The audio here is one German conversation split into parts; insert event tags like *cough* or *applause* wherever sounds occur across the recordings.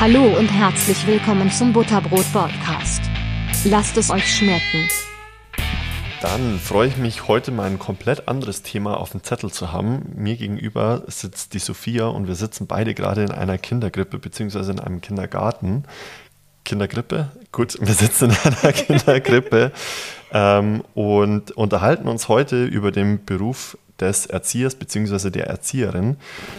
Hallo und herzlich willkommen zum Butterbrot Podcast. Lasst es euch schmecken. Dann freue ich mich, heute mal ein komplett anderes Thema auf dem Zettel zu haben. Mir gegenüber sitzt die Sophia und wir sitzen beide gerade in einer Kindergrippe bzw. in einem Kindergarten. Kindergrippe? Gut, wir sitzen in einer *laughs* Kindergrippe ähm, und unterhalten uns heute über den Beruf des Erziehers bzw. der Erzieherin.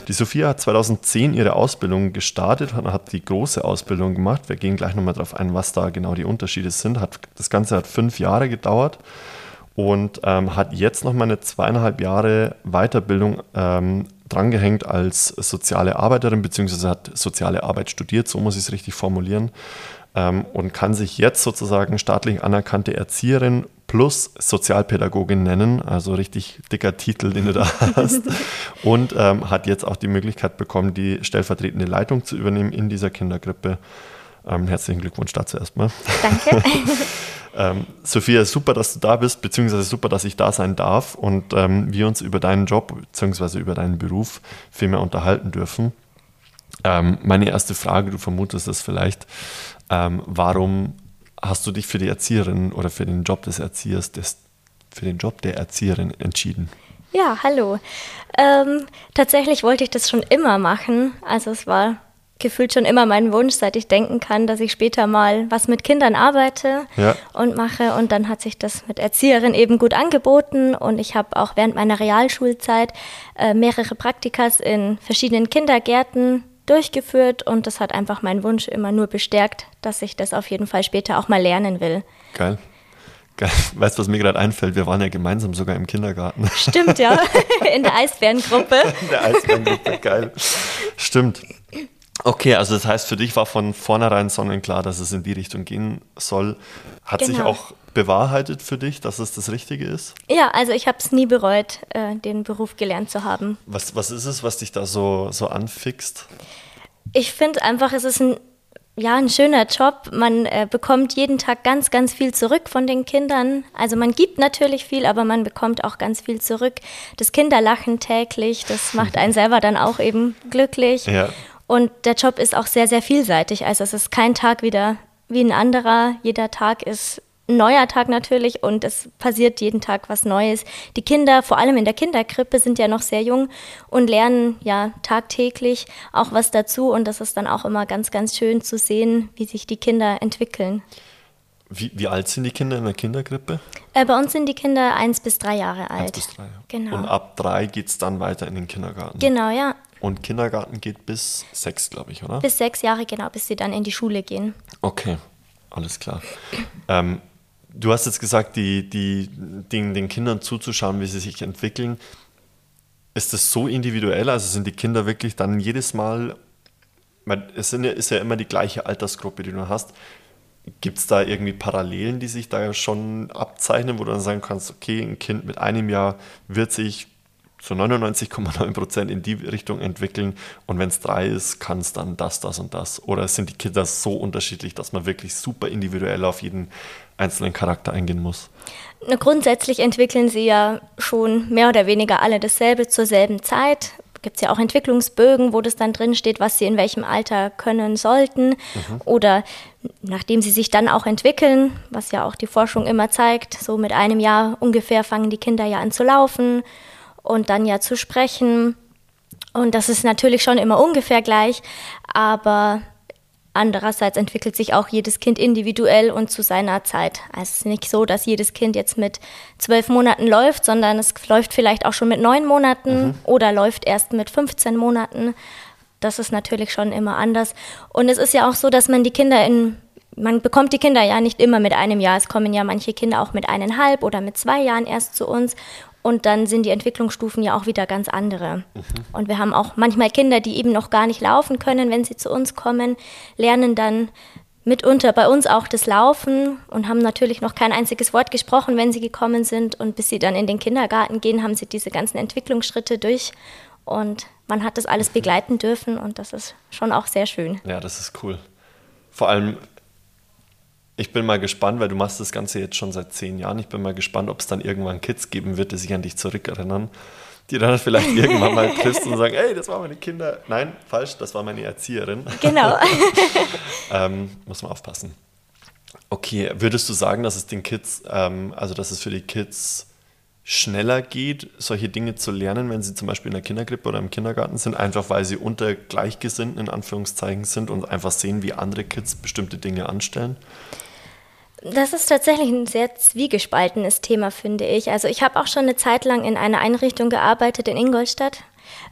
Die Sophia hat 2010 ihre Ausbildung gestartet und hat die große Ausbildung gemacht. Wir gehen gleich nochmal darauf ein, was da genau die Unterschiede sind. Hat, das Ganze hat fünf Jahre gedauert und ähm, hat jetzt nochmal eine zweieinhalb Jahre Weiterbildung ähm, drangehängt als soziale Arbeiterin, beziehungsweise hat soziale Arbeit studiert, so muss ich es richtig formulieren, ähm, und kann sich jetzt sozusagen staatlich anerkannte Erzieherin plus Sozialpädagogin nennen, also richtig dicker Titel, den du da *laughs* hast, und ähm, hat jetzt auch die Möglichkeit bekommen, die stellvertretende Leitung zu übernehmen in dieser Kindergrippe. Ähm, herzlichen Glückwunsch dazu erstmal. Danke. *laughs* ähm, Sophia, super, dass du da bist, beziehungsweise super, dass ich da sein darf und ähm, wir uns über deinen Job, beziehungsweise über deinen Beruf viel mehr unterhalten dürfen. Ähm, meine erste Frage, du vermutest es vielleicht, ähm, warum hast du dich für die Erzieherin oder für den Job des Erziehers, des, für den Job der Erzieherin entschieden? Ja, hallo. Ähm, tatsächlich wollte ich das schon immer machen. Also es war gefühlt schon immer mein Wunsch, seit ich denken kann, dass ich später mal was mit Kindern arbeite ja. und mache. Und dann hat sich das mit Erzieherin eben gut angeboten. Und ich habe auch während meiner Realschulzeit äh, mehrere Praktikas in verschiedenen Kindergärten durchgeführt. Und das hat einfach meinen Wunsch immer nur bestärkt, dass ich das auf jeden Fall später auch mal lernen will. Geil. Geil. Weißt du, was mir gerade einfällt? Wir waren ja gemeinsam sogar im Kindergarten. Stimmt, ja. *laughs* In der Eisbärengruppe. In der Eisbärengruppe, geil. Stimmt. Okay, also das heißt, für dich war von vornherein sonnenklar, dass es in die Richtung gehen soll. Hat genau. sich auch bewahrheitet für dich, dass es das Richtige ist? Ja, also ich habe es nie bereut, äh, den Beruf gelernt zu haben. Was, was ist es, was dich da so, so anfixt? Ich finde einfach, es ist ein, ja, ein schöner Job. Man äh, bekommt jeden Tag ganz, ganz viel zurück von den Kindern. Also man gibt natürlich viel, aber man bekommt auch ganz viel zurück. Das Kinderlachen täglich, das macht einen *laughs* selber dann auch eben glücklich. Ja. Und der Job ist auch sehr, sehr vielseitig. Also es ist kein Tag wieder wie ein anderer. Jeder Tag ist ein neuer Tag natürlich und es passiert jeden Tag was Neues. Die Kinder, vor allem in der Kinderkrippe, sind ja noch sehr jung und lernen ja tagtäglich auch was dazu und das ist dann auch immer ganz, ganz schön zu sehen, wie sich die Kinder entwickeln. Wie, wie alt sind die Kinder in der Kinderkrippe? Äh, bei uns sind die Kinder eins bis drei Jahre alt. Eins bis drei. Genau. Und ab drei geht es dann weiter in den Kindergarten. Genau, ja. Und Kindergarten geht bis sechs, glaube ich, oder? Bis sechs Jahre, genau, bis sie dann in die Schule gehen. Okay, alles klar. Ähm, du hast jetzt gesagt, die, die, den, den Kindern zuzuschauen, wie sie sich entwickeln. Ist das so individuell? Also sind die Kinder wirklich dann jedes Mal, es ist ja immer die gleiche Altersgruppe, die du hast. Gibt es da irgendwie Parallelen, die sich da schon abzeichnen, wo du dann sagen kannst, okay, ein Kind mit einem Jahr wird sich zu 99,9 Prozent in die Richtung entwickeln und wenn es drei ist, kann es dann das, das und das. Oder sind die Kinder so unterschiedlich, dass man wirklich super individuell auf jeden einzelnen Charakter eingehen muss? Grundsätzlich entwickeln sie ja schon mehr oder weniger alle dasselbe zur selben Zeit. Gibt es ja auch Entwicklungsbögen, wo das dann drin steht, was sie in welchem Alter können sollten. Mhm. Oder nachdem sie sich dann auch entwickeln, was ja auch die Forschung immer zeigt, so mit einem Jahr ungefähr fangen die Kinder ja an zu laufen und dann ja zu sprechen. Und das ist natürlich schon immer ungefähr gleich, aber andererseits entwickelt sich auch jedes Kind individuell und zu seiner Zeit. Also es ist nicht so, dass jedes Kind jetzt mit zwölf Monaten läuft, sondern es läuft vielleicht auch schon mit neun Monaten mhm. oder läuft erst mit 15 Monaten. Das ist natürlich schon immer anders. Und es ist ja auch so, dass man die Kinder in man bekommt die Kinder ja nicht immer mit einem Jahr. Es kommen ja manche Kinder auch mit eineinhalb oder mit zwei Jahren erst zu uns. Und dann sind die Entwicklungsstufen ja auch wieder ganz andere. Mhm. Und wir haben auch manchmal Kinder, die eben noch gar nicht laufen können, wenn sie zu uns kommen, lernen dann mitunter bei uns auch das Laufen und haben natürlich noch kein einziges Wort gesprochen, wenn sie gekommen sind. Und bis sie dann in den Kindergarten gehen, haben sie diese ganzen Entwicklungsschritte durch. Und man hat das alles begleiten dürfen und das ist schon auch sehr schön. Ja, das ist cool. Vor allem ich bin mal gespannt, weil du machst das Ganze jetzt schon seit zehn Jahren. Ich bin mal gespannt, ob es dann irgendwann Kids geben wird, die sich an dich zurückerinnern. die dann *laughs* vielleicht irgendwann mal triffst und sagen, hey, das waren meine Kinder. Nein, falsch, das war meine Erzieherin. Genau. *laughs* ähm, muss man aufpassen. Okay, würdest du sagen, dass es den Kids, ähm, also dass es für die Kids schneller geht, solche Dinge zu lernen, wenn sie zum Beispiel in der Kindergrippe oder im Kindergarten sind, einfach weil sie unter Gleichgesinnten in Anführungszeichen sind und einfach sehen, wie andere Kids bestimmte Dinge anstellen? Das ist tatsächlich ein sehr zwiegespaltenes Thema, finde ich. Also ich habe auch schon eine Zeit lang in einer Einrichtung gearbeitet in Ingolstadt,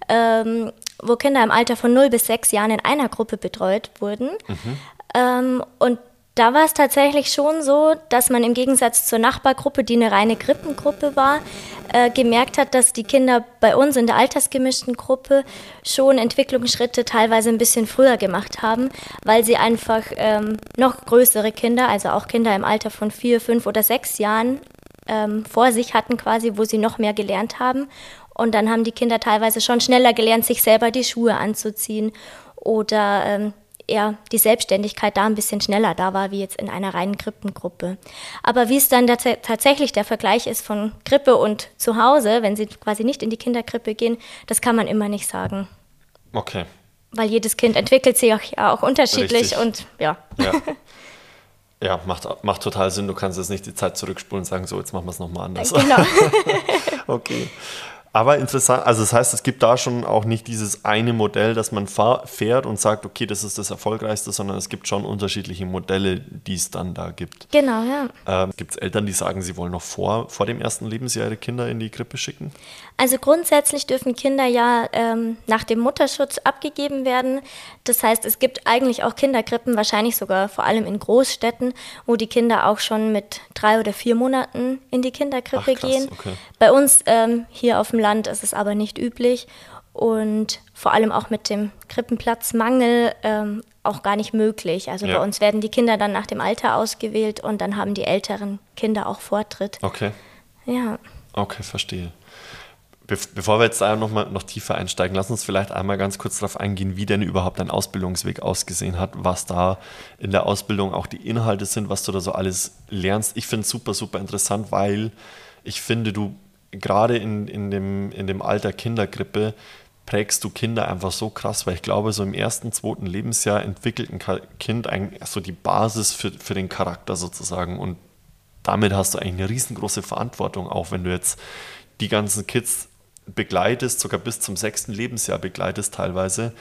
ähm, wo Kinder im Alter von 0 bis 6 Jahren in einer Gruppe betreut wurden. Mhm. Ähm, und da war es tatsächlich schon so, dass man im Gegensatz zur Nachbargruppe, die eine reine Krippengruppe war, äh, gemerkt hat, dass die Kinder bei uns in der altersgemischten Gruppe schon Entwicklungsschritte teilweise ein bisschen früher gemacht haben, weil sie einfach ähm, noch größere Kinder, also auch Kinder im Alter von vier, fünf oder sechs Jahren ähm, vor sich hatten quasi, wo sie noch mehr gelernt haben. Und dann haben die Kinder teilweise schon schneller gelernt, sich selber die Schuhe anzuziehen oder ähm, eher die Selbstständigkeit da ein bisschen schneller da war, wie jetzt in einer reinen Krippengruppe. Aber wie es dann tatsächlich der Vergleich ist von Grippe und zu Hause, wenn sie quasi nicht in die Kinderkrippe gehen, das kann man immer nicht sagen. Okay. Weil jedes Kind entwickelt sich auch, ja, auch unterschiedlich Richtig. und ja. Ja, *laughs* ja macht, macht total Sinn. Du kannst jetzt nicht die Zeit zurückspulen und sagen, so, jetzt machen wir es nochmal anders. Genau. *laughs* okay. Aber interessant, also das heißt, es gibt da schon auch nicht dieses eine Modell, dass man fährt und sagt, okay, das ist das Erfolgreichste, sondern es gibt schon unterschiedliche Modelle, die es dann da gibt. Genau, ja. Ähm, gibt es Eltern, die sagen, sie wollen noch vor, vor dem ersten Lebensjahr ihre Kinder in die Krippe schicken? Also grundsätzlich dürfen Kinder ja ähm, nach dem Mutterschutz abgegeben werden. Das heißt, es gibt eigentlich auch Kinderkrippen, wahrscheinlich sogar vor allem in Großstädten, wo die Kinder auch schon mit drei oder vier Monaten in die Kinderkrippe Ach, krass, gehen. Okay. Bei uns ähm, hier auf dem Land ist es aber nicht üblich und vor allem auch mit dem Krippenplatzmangel ähm, auch gar nicht möglich. Also Ja. bei uns werden die Kinder dann nach dem Alter ausgewählt und dann haben die älteren Kinder auch Vortritt. Okay, Ja. okay, verstehe. Be bevor wir jetzt noch, mal, noch tiefer einsteigen, lass uns vielleicht einmal ganz kurz darauf eingehen, wie denn überhaupt dein Ausbildungsweg ausgesehen hat, was da in der Ausbildung auch die Inhalte sind, was du da so alles lernst. Ich finde es super, super interessant, weil ich finde, du gerade in, in, dem, in dem Alter Kindergrippe prägst du Kinder einfach so krass, weil ich glaube, so im ersten, zweiten Lebensjahr entwickelt ein Kind eigentlich so die Basis für, für den Charakter sozusagen und damit hast du eigentlich eine riesengroße Verantwortung, auch wenn du jetzt die ganzen Kids begleitest, sogar bis zum sechsten Lebensjahr begleitest teilweise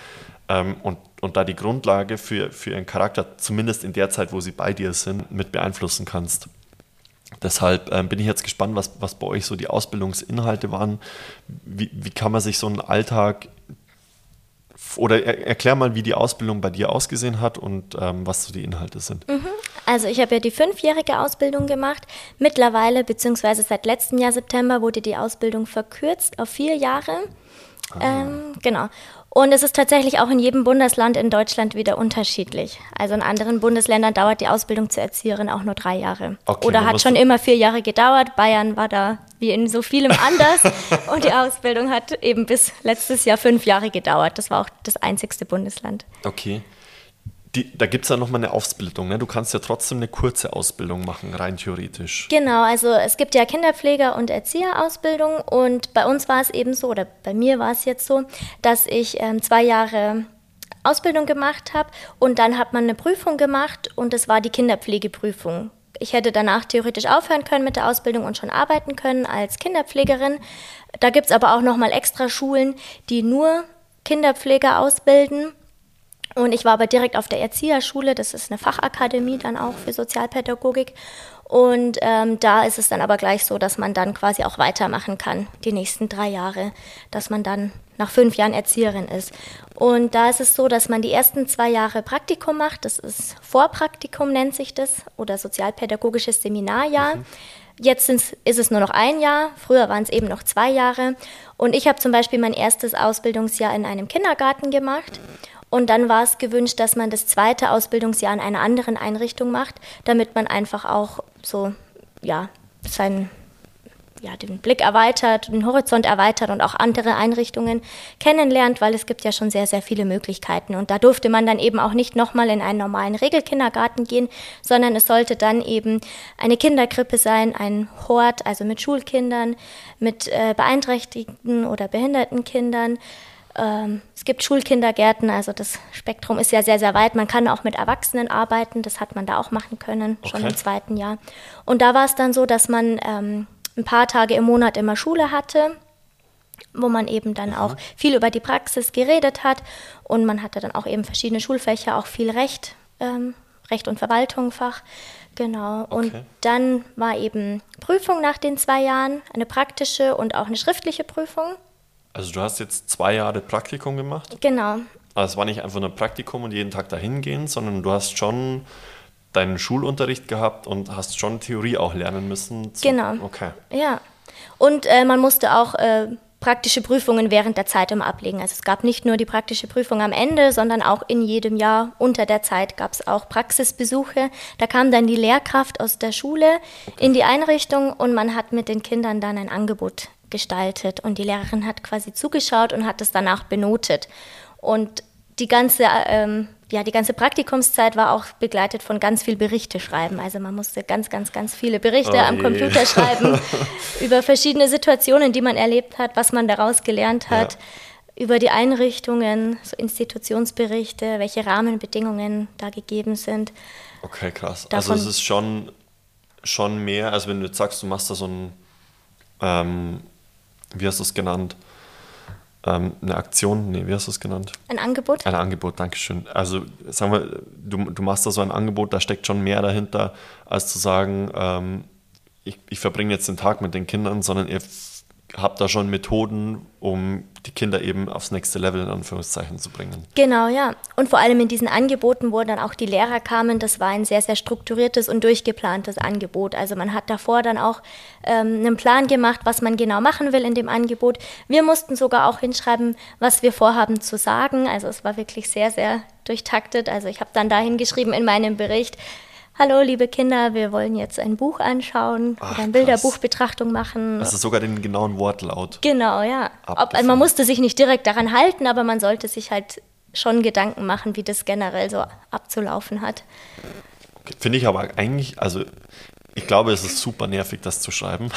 ähm, und, und da die Grundlage für, für ihren Charakter, zumindest in der Zeit, wo sie bei dir sind, mit beeinflussen kannst. Deshalb ähm, bin ich jetzt gespannt, was, was bei euch so die Ausbildungsinhalte waren. Wie, wie kann man sich so einen Alltag oder er, erklär mal, wie die Ausbildung bei dir ausgesehen hat und ähm, was so die Inhalte sind. Also ich habe ja die fünfjährige Ausbildung gemacht. Mittlerweile, beziehungsweise seit letztem Jahr September, wurde die Ausbildung verkürzt auf vier Jahre. Ähm, genau. Und es ist tatsächlich auch in jedem Bundesland in Deutschland wieder unterschiedlich. Also in anderen Bundesländern dauert die Ausbildung zur Erzieherin auch nur drei Jahre. Okay, Oder hat schon immer vier Jahre gedauert. Bayern war da wie in so vielem anders. *laughs* Und die Ausbildung hat eben bis letztes Jahr fünf Jahre gedauert. Das war auch das einzigste Bundesland. Okay. Die, da gibt es ja nochmal eine Aufsplittung. Ne? Du kannst ja trotzdem eine kurze Ausbildung machen, rein theoretisch. Genau, also es gibt ja Kinderpfleger- und Erzieherausbildung und bei uns war es eben so, oder bei mir war es jetzt so, dass ich ähm, zwei Jahre Ausbildung gemacht habe und dann hat man eine Prüfung gemacht und das war die Kinderpflegeprüfung. Ich hätte danach theoretisch aufhören können mit der Ausbildung und schon arbeiten können als Kinderpflegerin. Da gibt es aber auch nochmal extra Schulen, die nur Kinderpfleger ausbilden. Und ich war aber direkt auf der Erzieherschule, das ist eine Fachakademie dann auch für Sozialpädagogik. Und ähm, da ist es dann aber gleich so, dass man dann quasi auch weitermachen kann, die nächsten drei Jahre, dass man dann nach fünf Jahren Erzieherin ist. Und da ist es so, dass man die ersten zwei Jahre Praktikum macht, das ist Vorpraktikum nennt sich das, oder sozialpädagogisches Seminarjahr. Jetzt sind's, ist es nur noch ein Jahr, früher waren es eben noch zwei Jahre. Und ich habe zum Beispiel mein erstes Ausbildungsjahr in einem Kindergarten gemacht. Und dann war es gewünscht, dass man das zweite Ausbildungsjahr in einer anderen Einrichtung macht, damit man einfach auch so, ja, sein, ja, den Blick erweitert, den Horizont erweitert und auch andere Einrichtungen kennenlernt, weil es gibt ja schon sehr, sehr viele Möglichkeiten. Und da durfte man dann eben auch nicht nochmal in einen normalen Regelkindergarten gehen, sondern es sollte dann eben eine Kinderkrippe sein, ein Hort, also mit Schulkindern, mit äh, beeinträchtigten oder behinderten Kindern. Ähm, es gibt Schulkindergärten, also das Spektrum ist ja sehr, sehr weit. Man kann auch mit Erwachsenen arbeiten, das hat man da auch machen können, schon Okay. im zweiten Jahr. Und da war es dann so, dass man ähm, ein paar Tage im Monat immer Schule hatte, wo man eben dann auch viel über die Praxis geredet hat. Und man hatte dann auch eben verschiedene Schulfächer, auch viel Recht, ähm, Recht und Verwaltung Fach. Genau. Und Okay. dann war eben Prüfung nach den zwei Jahren, eine praktische und auch eine schriftliche Prüfung. Also du hast jetzt zwei Jahre Praktikum gemacht. Genau. Aber es war nicht einfach nur ein Praktikum und jeden Tag dahin gehen, sondern du hast schon deinen Schulunterricht gehabt und hast schon Theorie auch lernen müssen. Genau. Okay. Ja. Und äh, man musste auch äh, praktische Prüfungen während der Zeit immer ablegen. Also es gab nicht nur die praktische Prüfung am Ende, sondern auch in jedem Jahr unter der Zeit gab es auch Praxisbesuche. Da kam dann die Lehrkraft aus der Schule in die Einrichtung und man hat mit den Kindern dann ein Angebot gestaltet und die Lehrerin hat quasi zugeschaut und hat es danach benotet. Und die ganze, ähm, ja, die ganze Praktikumszeit war auch begleitet von ganz viel Berichte schreiben. Also man musste ganz, ganz, ganz viele Berichte Oh am je. Computer *laughs* schreiben über verschiedene Situationen, die man erlebt hat, was man daraus gelernt hat, über die Einrichtungen, so Institutionsberichte, welche Rahmenbedingungen da gegeben sind. Okay, krass. Davon- also es ist schon, schon mehr, als wenn du jetzt sagst, du machst da so ein, ähm, wie hast du es genannt? Ähm, eine Aktion? Nee, wie hast du es genannt? Ein Angebot? Ein Angebot, Dankeschön. Also sagen wir, du, du machst da so ein Angebot, da steckt schon mehr dahinter, als zu sagen, ähm, ich, ich verbringe jetzt den Tag mit den Kindern, sondern ihr habt da schon Methoden, um die Kinder eben aufs nächste Level in Anführungszeichen zu bringen. Genau, ja. Und vor allem in diesen Angeboten, wo dann auch die Lehrer kamen, das war ein sehr, sehr strukturiertes und durchgeplantes Angebot. Also man hat davor dann auch ähm, einen Plan gemacht, was man genau machen will in dem Angebot. Wir mussten sogar auch hinschreiben, was wir vorhaben zu sagen. Also es war wirklich sehr, sehr durchtaktet. Also ich habe dann da hingeschrieben in meinem Bericht, Hallo, liebe Kinder, wir wollen jetzt ein Buch anschauen Ach, eine krass. Bilderbuchbetrachtung machen. Also sogar den genauen Wortlaut. Genau, ja. Ob, man musste sich nicht direkt daran halten, aber man sollte sich halt schon Gedanken machen, wie das generell so abzulaufen hat. Finde ich aber eigentlich, also ich glaube, es ist super nervig, das zu schreiben.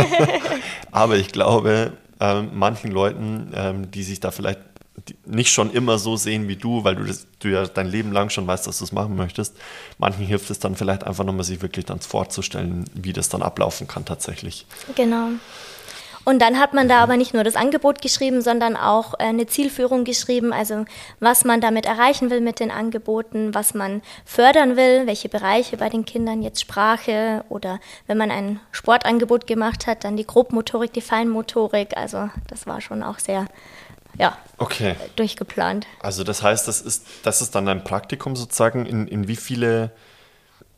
*laughs* *laughs* aber ich glaube, ähm, manchen Leuten, ähm, die sich da vielleicht nicht schon immer so sehen wie du, weil du, das, du ja dein Leben lang schon weißt, dass du es machen möchtest, manchen hilft es dann vielleicht einfach nochmal, sich wirklich dann vorzustellen, wie das dann ablaufen kann tatsächlich. Genau. Und dann hat man da aber nicht nur das Angebot geschrieben, sondern auch äh, eine Zielführung geschrieben, also was man damit erreichen will mit den Angeboten, was man fördern will, welche Bereiche bei den Kindern jetzt Sprache oder wenn man ein Sportangebot gemacht hat, dann die Grobmotorik, die Feinmotorik. Also das war schon auch sehr, ja, Okay. durchgeplant. Also das heißt, das ist, das ist dann ein Praktikum sozusagen. In, in wie viele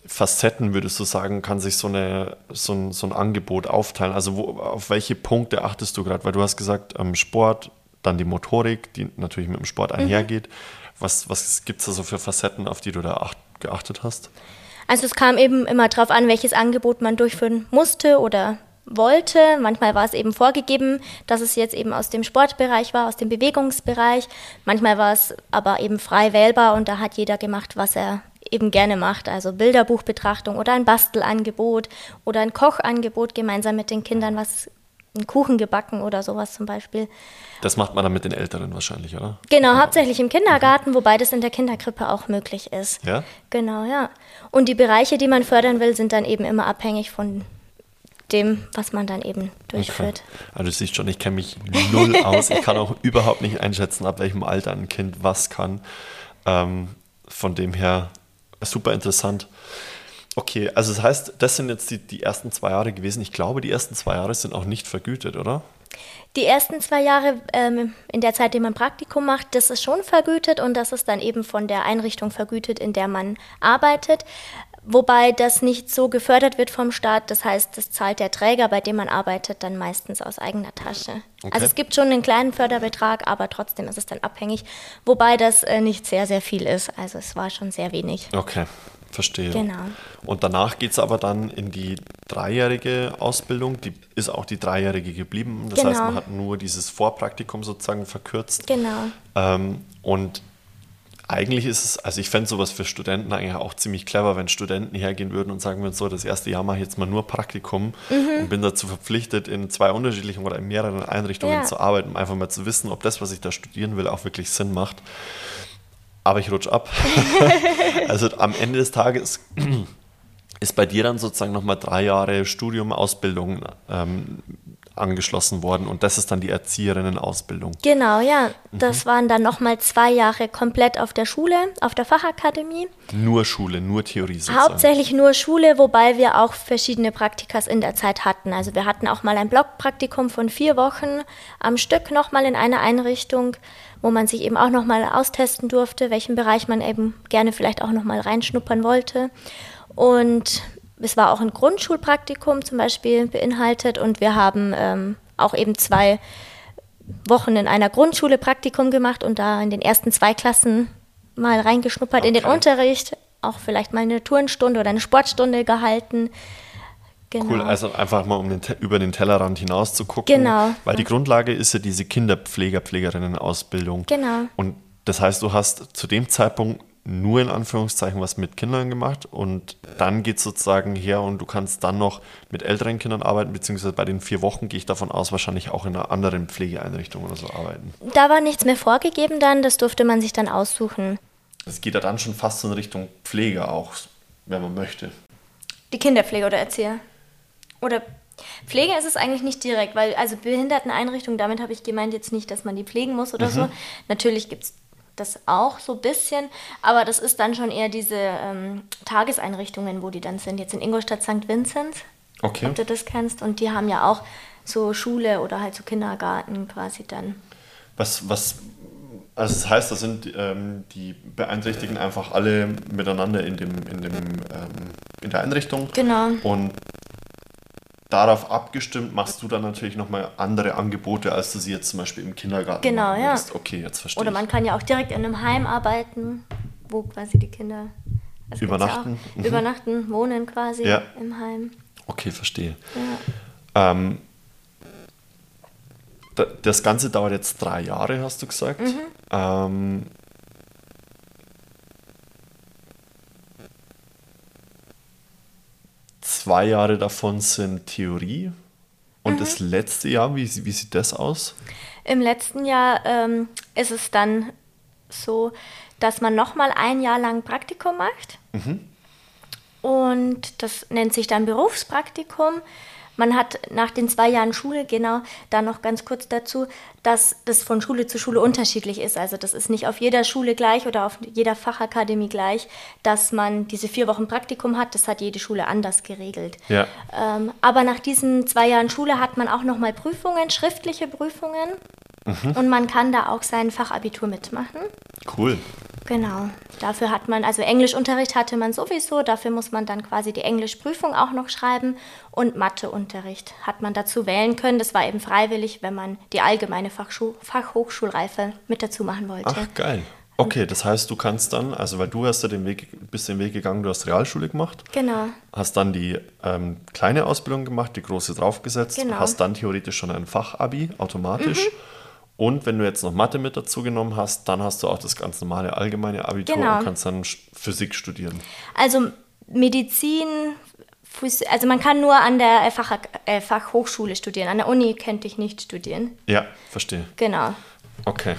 Facetten würdest du sagen, kann sich so, eine, so, ein, so ein Angebot aufteilen? Also wo, auf welche Punkte achtest du gerade? Weil du hast gesagt, ähm, Sport, dann die Motorik, die natürlich mit dem Sport einhergeht. Was, was gibt es da so für Facetten, auf die du da acht, geachtet hast? Also es kam eben immer darauf an, welches Angebot man durchführen musste oder wollte. Manchmal war es eben vorgegeben, dass es jetzt eben aus dem Sportbereich war, aus dem Bewegungsbereich. Manchmal war es aber eben frei wählbar und da hat jeder gemacht, was er eben gerne macht. Also Bilderbuchbetrachtung oder ein Bastelangebot oder ein Kochangebot gemeinsam mit den Kindern, was einen Kuchen gebacken oder sowas zum Beispiel. Das macht man dann mit den Älteren wahrscheinlich, oder? Genau, hauptsächlich im Kindergarten, wobei das in der Kinderkrippe auch möglich ist. Ja? Genau, ja. Und die Bereiche, die man fördern will, sind dann eben immer abhängig von dem, was man dann eben durchführt. Okay. Also du siehst schon, ich kenne mich null *laughs* aus. Ich kann auch überhaupt nicht einschätzen, ab welchem Alter ein Kind was kann. Ähm, von dem her super interessant. Okay, also das heißt, das sind jetzt die, die ersten zwei Jahre gewesen. Ich glaube, die ersten zwei Jahre sind auch nicht vergütet, oder? Die ersten zwei Jahre ähm, in der Zeit, in der man Praktikum macht, das ist schon vergütet und das ist dann eben von der Einrichtung vergütet, in der man arbeitet. Wobei das nicht so gefördert wird vom Staat. Das heißt, das zahlt der Träger, bei dem man arbeitet, dann meistens aus eigener Tasche. Okay. Also es gibt schon einen kleinen Förderbetrag, aber trotzdem ist es dann abhängig. Wobei das äh, nicht sehr, sehr viel ist. Also es war schon sehr wenig. Okay, Verstehe. Genau. Und danach geht es aber dann in die dreijährige Ausbildung. Die ist auch die dreijährige geblieben. Das Genau. heißt, man hat nur dieses Vorpraktikum sozusagen verkürzt. Genau. Ähm, und eigentlich ist es, also ich fände sowas für Studenten eigentlich auch ziemlich clever, wenn Studenten hergehen würden und sagen würden, so, das erste Jahr mache ich jetzt mal nur Praktikum Mhm. und bin dazu verpflichtet, in zwei unterschiedlichen oder in mehreren Einrichtungen Ja. zu arbeiten, um einfach mal zu wissen, ob das, was ich da studieren will, auch wirklich Sinn macht. Aber ich rutsche ab. *laughs* *laughs* also am Ende des Tages *clears throat* ist bei dir dann sozusagen nochmal drei Jahre Studium, Ausbildung ähm, angeschlossen worden und das ist dann die Erzieherinnen-Ausbildung. Genau, ja. Mhm. Das waren dann nochmal zwei Jahre komplett auf der Schule, auf der Fachakademie. Nur Schule, nur Theorie sozusagen. Hauptsächlich nur Schule, wobei wir auch verschiedene Praktikas in der Zeit hatten. Also wir hatten auch mal ein Blockpraktikum von vier Wochen am Stück nochmal in einer Einrichtung, wo man sich eben auch nochmal austesten durfte, welchen Bereich man eben gerne vielleicht auch nochmal reinschnuppern wollte. Und es war auch ein Grundschulpraktikum zum Beispiel beinhaltet und wir haben ähm, auch eben zwei Wochen in einer Grundschule Praktikum gemacht und da in den ersten zwei Klassen mal reingeschnuppert in den Okay. Unterricht, auch vielleicht mal eine Turnstunde oder eine Sportstunde gehalten. Genau. Cool, also einfach mal um den, über den Tellerrand hinaus zu gucken. Genau. Weil die Grundlage ist ja diese Kinderpfleger, Pflegerinnen-Ausbildung. Genau. Und das heißt, du hast zu dem Zeitpunkt nur in Anführungszeichen was mit Kindern gemacht und dann geht es sozusagen her und du kannst dann noch mit älteren Kindern arbeiten, beziehungsweise bei den vier Wochen gehe ich davon aus, wahrscheinlich auch in einer anderen Pflegeeinrichtung oder so arbeiten. Da war nichts mehr vorgegeben dann, das durfte man sich dann aussuchen. Das geht ja dann schon fast so in Richtung Pflege auch, wenn man möchte. Die Kinderpflege oder Erzieher? Oder Pflege ist es eigentlich nicht direkt, weil also Behinderteneinrichtungen, damit habe ich gemeint jetzt nicht, dass man die pflegen muss oder so. Natürlich gibt es das auch so ein bisschen, aber das ist dann schon eher diese ähm, Tageseinrichtungen, wo die dann sind. Jetzt in Ingolstadt St. Vincent, Okay. ob du das kennst. Und die haben ja auch so Schule oder halt so Kindergarten quasi dann. Was, was, also das heißt, da sind ähm, die Beeinträchtigten einfach alle miteinander in, dem, in, dem, ähm, in der Einrichtung. Genau. Und darauf abgestimmt machst du dann natürlich nochmal andere Angebote, als du sie jetzt zum Beispiel im Kindergarten Genau, machen ja. Okay, jetzt verstehe Oder ich. man kann ja auch direkt in einem Heim arbeiten, wo quasi die Kinder ja Übernachten, Auch, mhm. Übernachten, wohnen quasi Ja. im Heim. Okay, verstehe. Ja. Ähm, da- das Ganze dauert jetzt drei Jahre, hast du gesagt. Mhm. Ähm, zwei Jahre davon sind Theorie. Und das Mhm. letzte Jahr, wie, wie sieht das aus? Im letzten Jahr ähm, ist es dann so, dass man nochmal ein Jahr lang Praktikum macht. Und das nennt sich dann Berufspraktikum. Man hat nach den zwei Jahren Schule, genau, da noch ganz kurz dazu, dass das von Schule zu Schule unterschiedlich ist. Also das ist nicht auf jeder Schule gleich oder auf jeder Fachakademie gleich, dass man diese vier Wochen Praktikum hat. Das hat jede Schule anders geregelt. Ja. Ähm, aber nach diesen zwei Jahren Schule hat man auch nochmal Prüfungen, schriftliche Prüfungen. Und man kann da auch sein Fachabitur mitmachen. Cool. Genau. Dafür hat man, also Englischunterricht hatte man sowieso, dafür muss man dann quasi die Englischprüfung auch noch schreiben. Und Matheunterricht hat man dazu wählen können. Das war eben freiwillig, wenn man die allgemeine Fachschu Fachhochschulreife mit dazu machen wollte. Ach, geil. Okay, das heißt, du kannst dann, also weil du hast ja den Weg, bist den Weg gegangen, du hast Realschule gemacht, Genau. hast dann die ähm, kleine Ausbildung gemacht, die große draufgesetzt, Genau. hast dann theoretisch schon ein Fachabi automatisch. Und wenn du jetzt noch Mathe mit dazu genommen hast, dann hast du auch das ganz normale allgemeine Abitur Genau. und kannst dann Physik studieren. Also Medizin, Phys- also man kann nur an der Fach äh, Fachhochschule studieren. An der Uni könnte ich nicht studieren. Ja, verstehe. Genau. Okay,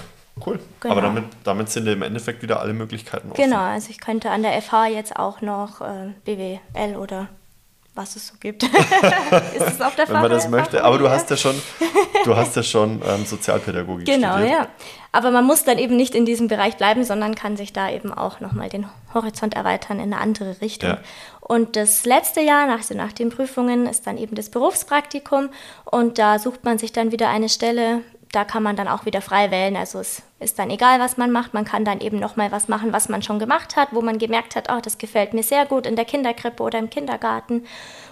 cool. Genau. Aber damit, damit sind im Endeffekt wieder alle Möglichkeiten offen. Genau, also ich könnte an der FH jetzt auch noch äh, BWL oder was es so gibt. *laughs* ist es auf der Wenn man das möchte. Aber du hast ja schon, du hast ja schon ähm, Sozialpädagogik Genau, studiert. ja. Aber man muss dann eben nicht in diesem Bereich bleiben, sondern kann sich da eben auch nochmal den Horizont erweitern in eine andere Richtung. Ja. Und das letzte Jahr, nach, also nach den Prüfungen, ist dann eben das Berufspraktikum. Und da sucht man sich dann wieder eine Stelle. Da kann man dann auch wieder frei wählen. Also es ist dann egal, was man macht. Man kann dann eben nochmal was machen, was man schon gemacht hat, wo man gemerkt hat, oh, das gefällt mir sehr gut in der Kinderkrippe oder im Kindergarten.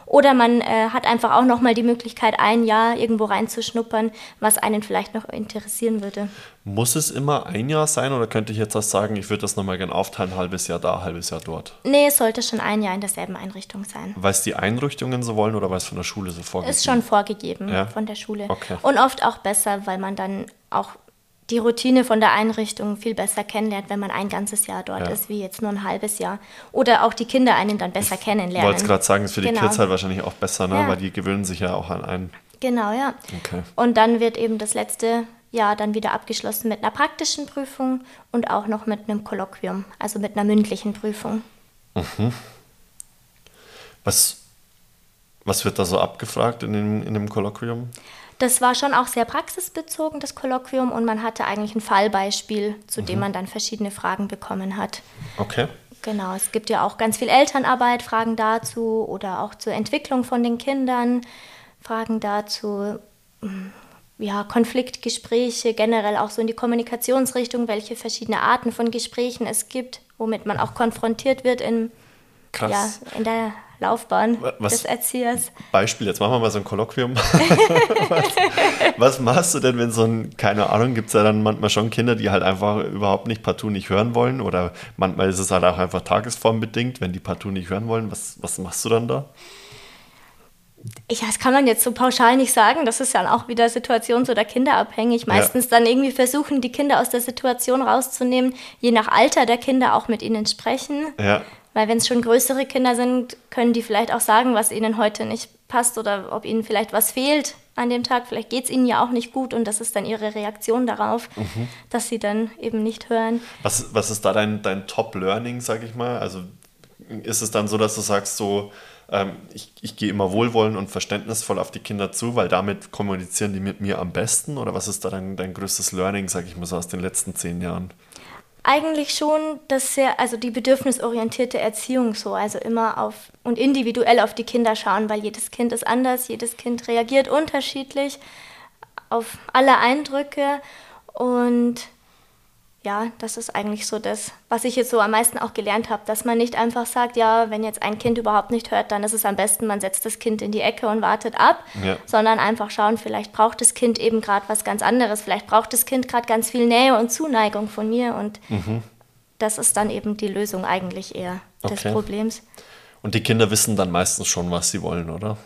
Oder man äh, hat einfach auch nochmal die Möglichkeit, ein Jahr irgendwo reinzuschnuppern, was einen vielleicht noch interessieren würde. Muss es immer ein Jahr sein oder könnte ich jetzt auch sagen, ich würde das nochmal gerne aufteilen, halbes Jahr da, halbes Jahr dort? Nee, es sollte schon ein Jahr in derselben Einrichtung sein. Weil es die Einrichtungen so wollen oder weil es von der Schule so vorgegeben ist? schon vorgegeben ja? von der Schule. Okay. Und oft auch besser, weil man dann auch die Routine von der Einrichtung viel besser kennenlernt, wenn man ein ganzes Jahr dort ja. ist, wie jetzt nur ein halbes Jahr. Oder auch die Kinder einen dann besser kennenlernen. Ich wollte gerade sagen, ist für die genau. Kids halt wahrscheinlich auch besser, ne? Ja. weil die gewöhnen sich ja auch an einen. Genau, ja. Okay. Und dann wird eben das letzte Jahr dann wieder abgeschlossen mit einer praktischen Prüfung und auch noch mit einem Kolloquium, also mit einer mündlichen Prüfung. Mhm. Was, was wird da so abgefragt in dem, in dem Kolloquium? Das war schon auch sehr praxisbezogen, das Kolloquium, und man hatte eigentlich ein Fallbeispiel, zu mhm. dem man dann verschiedene Fragen bekommen hat. Okay. Genau, es gibt ja auch ganz viel Elternarbeit, Fragen dazu oder auch zur Entwicklung von den Kindern, Fragen dazu, hm, ja, Konfliktgespräche, generell auch so in die Kommunikationsrichtung, welche verschiedene Arten von Gesprächen es gibt, womit man auch konfrontiert wird in, ja, in der Laufbahn was, des Erziehers. Beispiel, jetzt machen wir mal so ein Kolloquium. *laughs* was, was, machst du denn, wenn so ein, keine Ahnung, gibt es ja dann manchmal schon Kinder, die halt einfach überhaupt nicht partout nicht hören wollen oder manchmal ist es halt auch einfach tagesformbedingt, wenn die partout nicht hören wollen. Was, was machst du dann da? Ja, das kann man jetzt so pauschal nicht sagen. Das ist ja auch wieder situations- oder kinderabhängig. Meistens ja. dann irgendwie versuchen, die Kinder aus der Situation rauszunehmen, je nach Alter der Kinder auch mit ihnen sprechen. Ja. Weil wenn es schon größere Kinder sind, können die vielleicht auch sagen, was ihnen heute nicht passt oder ob ihnen vielleicht was fehlt an dem Tag. Vielleicht geht es ihnen ja auch nicht gut und das ist dann ihre Reaktion darauf, mhm. dass sie dann eben nicht hören. Was, was ist da dein, dein Top-Learning, sag ich mal? Also ist es dann so, dass du sagst, so, ähm, ich, ich gehe immer wohlwollend und verständnisvoll auf die Kinder zu, weil damit kommunizieren die mit mir am besten? Oder was ist da dein, dein größtes Learning, sag ich mal so, aus den letzten zehn Jahren? Eigentlich schon das sehr, also die bedürfnisorientierte Erziehung so, also immer auf und individuell auf die Kinder schauen, weil jedes Kind ist anders, jedes Kind reagiert unterschiedlich auf alle Eindrücke. Und ja, das ist eigentlich so das, was ich jetzt so am meisten auch gelernt habe, dass man nicht einfach sagt, ja, wenn jetzt ein Kind überhaupt nicht hört, dann ist es am besten, man setzt das Kind in die Ecke und wartet ab, ja. sondern einfach schauen, vielleicht braucht das Kind eben gerade was ganz anderes, vielleicht braucht das Kind gerade ganz viel Nähe und Zuneigung von mir und mhm. das ist dann eben die Lösung eigentlich eher okay. des Problems. Und die Kinder wissen dann meistens schon, was sie wollen, oder?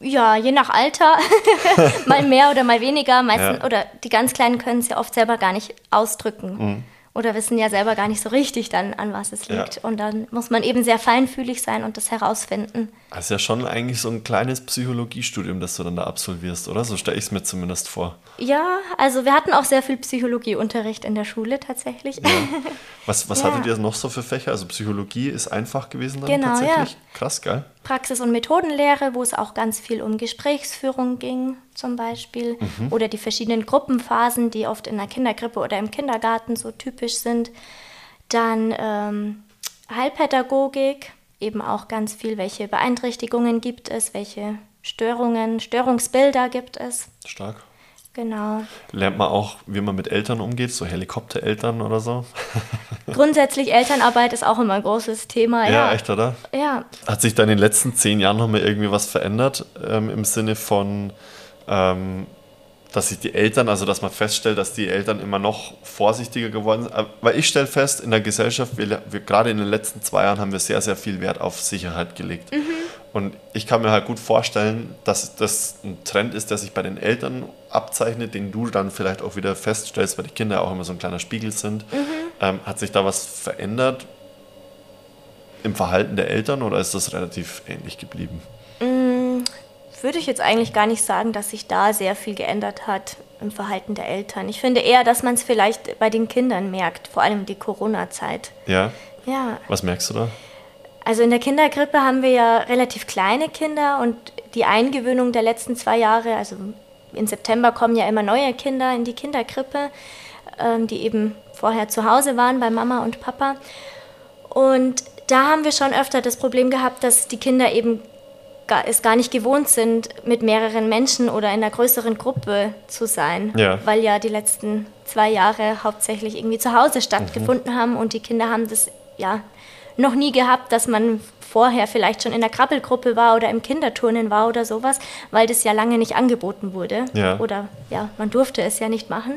Ja, je nach Alter, *laughs* mal mehr oder mal weniger. Meistens, ja. Oder die ganz Kleinen können es ja oft selber gar nicht ausdrücken. Mhm oder wissen ja selber gar nicht so richtig dann, an was es liegt. Ja. Und dann muss man eben sehr feinfühlig sein und das herausfinden. Das ist ja schon eigentlich so ein kleines Psychologiestudium, das du dann da absolvierst, oder? So stelle ich es mir zumindest vor. Ja, also wir hatten auch sehr viel Psychologieunterricht in der Schule tatsächlich. Ja. Was, was *laughs* hattet ihr noch so für Fächer? Also Psychologie ist einfach gewesen dann genau, tatsächlich? Ja. Krass, geil. Praxis- und Methodenlehre, wo es auch ganz viel um Gesprächsführung ging zum Beispiel. Mhm. Oder die verschiedenen Gruppenphasen, die oft in der Kindergrippe oder im Kindergarten so typisch sind. Dann ähm, Heilpädagogik, eben auch ganz viel, welche Beeinträchtigungen gibt es, welche Störungen, Störungsbilder gibt es. Stark. Genau. Lernt man auch, wie man mit Eltern umgeht, so Helikoptereltern oder so? *laughs* Grundsätzlich Elternarbeit ist auch immer ein großes Thema. Ja, ja echt, oder? Ja. Hat sich da in den letzten zehn Jahren noch mal irgendwie was verändert ähm, im Sinne von, ähm, dass sich die Eltern, also dass man feststellt, dass die Eltern immer noch vorsichtiger geworden sind? Weil ich stelle fest, in der Gesellschaft, wir, wir, gerade in den letzten zwei Jahren haben wir sehr, sehr viel Wert auf Sicherheit gelegt. Mhm. Und ich kann mir halt gut vorstellen, dass das ein Trend ist, der sich bei den Eltern abzeichnet, den du dann vielleicht auch wieder feststellst, weil die Kinder auch immer so ein kleiner Spiegel sind. Mhm. Ähm, hat sich da was verändert im Verhalten der Eltern oder ist das relativ ähnlich geblieben? Mhm. Würde ich jetzt eigentlich gar nicht sagen, dass sich da sehr viel geändert hat im Verhalten der Eltern. Ich finde eher, dass man es vielleicht bei den Kindern merkt, vor allem die Corona-Zeit. Ja? Ja. Was merkst du da? Also in der Kindergrippe haben wir ja relativ kleine Kinder und die Eingewöhnung der letzten zwei Jahre, also im September kommen ja immer neue Kinder in die Kindergrippe, ähm, die eben vorher zu Hause waren bei Mama und Papa. Und da haben wir schon öfter das Problem gehabt, dass die Kinder eben gar, es gar nicht gewohnt sind, mit mehreren Menschen oder in einer größeren Gruppe zu sein, Ja. weil ja die letzten zwei Jahre hauptsächlich irgendwie zu Hause stattgefunden haben und die Kinder haben das ja noch nie gehabt, dass man vorher vielleicht schon in der Krabbelgruppe war oder im Kinderturnen war oder sowas, weil das ja lange nicht angeboten wurde Ja. oder ja, man durfte es ja nicht machen.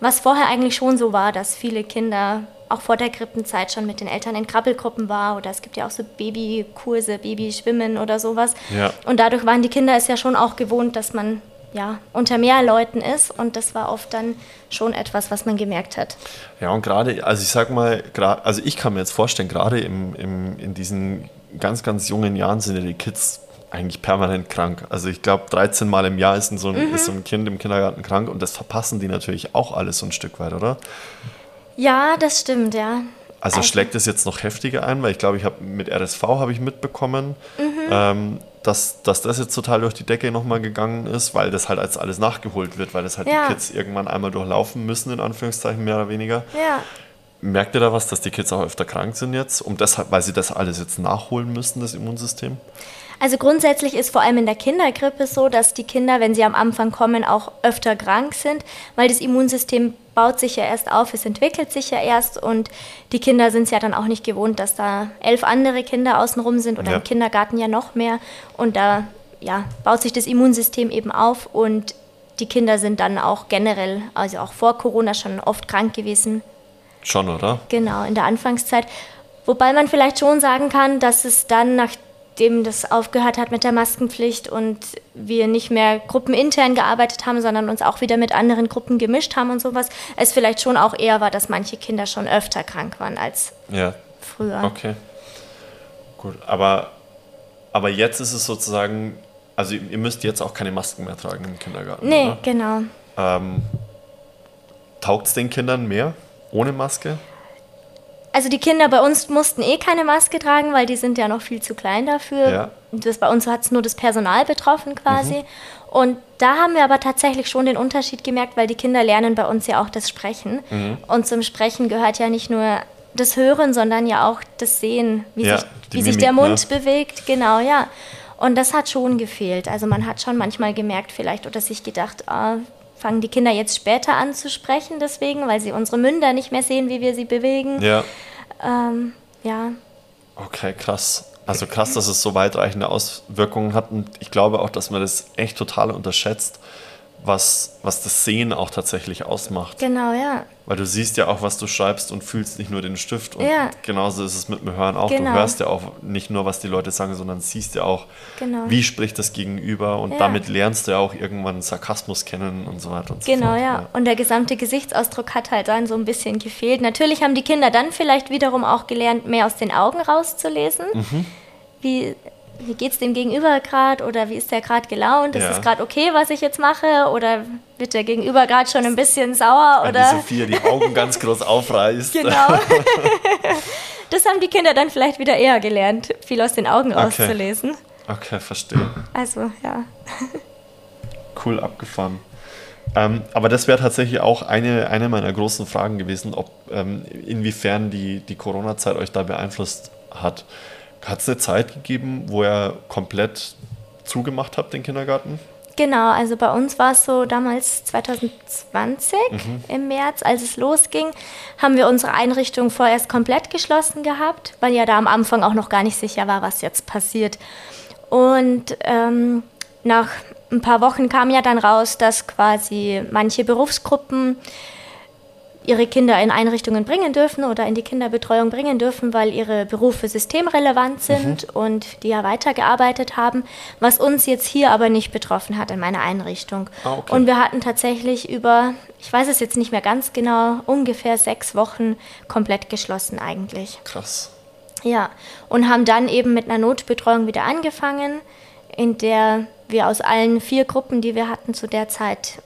Was vorher eigentlich schon so war, dass viele Kinder auch vor der Krippenzeit schon mit den Eltern in Krabbelgruppen war oder es gibt ja auch so Babykurse, Babyschwimmen oder sowas. Ja. Und dadurch waren die Kinder es ja schon auch gewohnt, dass man ja unter mehr Leuten ist und das war oft dann schon etwas, was man gemerkt hat. Ja, und gerade, also ich sag mal, also ich kann mir jetzt vorstellen, gerade im, im, in diesen ganz, ganz jungen Jahren sind ja die Kids eigentlich permanent krank. Also ich glaube, 13 Mal im Jahr ist ein, so ein, ist so ein Kind im Kindergarten krank und das verpassen die natürlich auch alles so ein Stück weit, oder? Ja, das stimmt, ja. Also schlägt es jetzt noch heftiger ein, weil ich glaube, ich habe mit RSV habe ich mitbekommen, ähm, dass, dass das jetzt total durch die Decke nochmal gegangen ist, weil das halt als alles nachgeholt wird, weil das halt Ja. die Kids irgendwann einmal durchlaufen müssen, in Anführungszeichen mehr oder weniger. Ja. Merkt ihr da was, dass die Kids auch öfter krank sind jetzt, um deshalb, weil sie das alles jetzt nachholen müssen, das Immunsystem? Also grundsätzlich ist vor allem in der Kindergrippe so, dass die Kinder, wenn sie am Anfang kommen, auch öfter krank sind, weil das Immunsystem baut sich ja erst auf, es entwickelt sich ja erst und die Kinder sind es ja dann auch nicht gewohnt, dass da elf andere Kinder außenrum sind oder Ja. im Kindergarten ja noch mehr und da ja, baut sich das Immunsystem eben auf und die Kinder sind dann auch generell, also auch vor Corona schon oft krank gewesen, Schon, oder? Genau, in der Anfangszeit. Wobei man vielleicht schon sagen kann, dass es dann, nachdem das aufgehört hat mit der Maskenpflicht und wir nicht mehr gruppenintern gearbeitet haben, sondern uns auch wieder mit anderen Gruppen gemischt haben und sowas, es vielleicht schon auch eher war, dass manche Kinder schon öfter krank waren als Ja, früher. okay. Gut, aber, aber jetzt ist es sozusagen, also ihr müsst jetzt auch keine Masken mehr tragen im Kindergarten, Nee, oder? genau. Ähm, Taugt es den Kindern mehr ohne Maske? Also die Kinder bei uns mussten eh keine Maske tragen, weil die sind ja noch viel zu klein dafür. Ja. Das, bei uns hat es nur das Personal betroffen quasi. Und da haben wir aber tatsächlich schon den Unterschied gemerkt, weil die Kinder lernen bei uns ja auch das Sprechen. Und zum Sprechen gehört ja nicht nur das Hören, sondern ja auch das Sehen, wie Ja, sich, wie sich Mimik, der ne? Mund bewegt. Genau, ja. Und das hat schon gefehlt. Also man hat schon manchmal gemerkt vielleicht oder sich gedacht, ah, fangen die Kinder jetzt später an zu sprechen deswegen, weil sie unsere Münder nicht mehr sehen, wie wir sie bewegen. Ja. Ähm, ja, Okay, krass. Also krass, dass es so weitreichende Auswirkungen hat. Und ich glaube auch, dass man das echt total unterschätzt, was, was das Sehen auch tatsächlich ausmacht. genau, ja. Weil du siehst ja auch, was du schreibst und fühlst nicht nur den Stift. Und Ja. genauso ist es mit dem Hören auch. Genau. Du hörst ja auch nicht nur, was die Leute sagen, sondern siehst ja auch, Genau. wie spricht das Gegenüber. Und Ja. damit lernst du ja auch irgendwann Sarkasmus kennen und so weiter und so Genau, fort. ja. Und der gesamte Gesichtsausdruck hat halt dann so ein bisschen gefehlt. Natürlich haben die Kinder dann vielleicht wiederum auch gelernt, mehr aus den Augen rauszulesen. Mhm. Wie, wie geht es dem Gegenüber gerade oder wie ist der gerade gelaunt? Ist Ja. es gerade okay, was ich jetzt mache? Oder wird der Gegenüber gerade schon ein bisschen sauer? Wenn die Oder Sophia die Augen ganz groß aufreißt. genau. *laughs* das haben die Kinder dann vielleicht wieder eher gelernt, viel aus den Augen Okay. rauszulesen. Okay, verstehe. Also, ja. Cool abgefahren. Ähm, aber das wäre tatsächlich auch eine, eine meiner großen Fragen gewesen, ob ähm, inwiefern die, die Corona-Zeit euch da beeinflusst hat. Hat es eine Zeit gegeben, wo ihr komplett zugemacht habt, den Kindergarten? Genau, also bei uns war es so damals 2020 im März, als es losging, haben wir unsere Einrichtung vorerst komplett geschlossen gehabt, weil ja da am Anfang auch noch gar nicht sicher war, was jetzt passiert. Und ähm, nach ein paar Wochen kam ja dann raus, dass quasi manche Berufsgruppen ihre Kinder in Einrichtungen bringen dürfen oder in die Kinderbetreuung bringen dürfen, weil ihre Berufe systemrelevant sind und die ja weitergearbeitet haben, was uns jetzt hier aber nicht betroffen hat in meiner Einrichtung. Ah, okay. Und wir hatten tatsächlich über, ich weiß es jetzt nicht mehr ganz genau, ungefähr sechs Wochen komplett geschlossen eigentlich. Krass. Ja, und haben dann eben mit einer Notbetreuung wieder angefangen, in der wir aus allen vier Gruppen, die wir hatten zu der Zeit,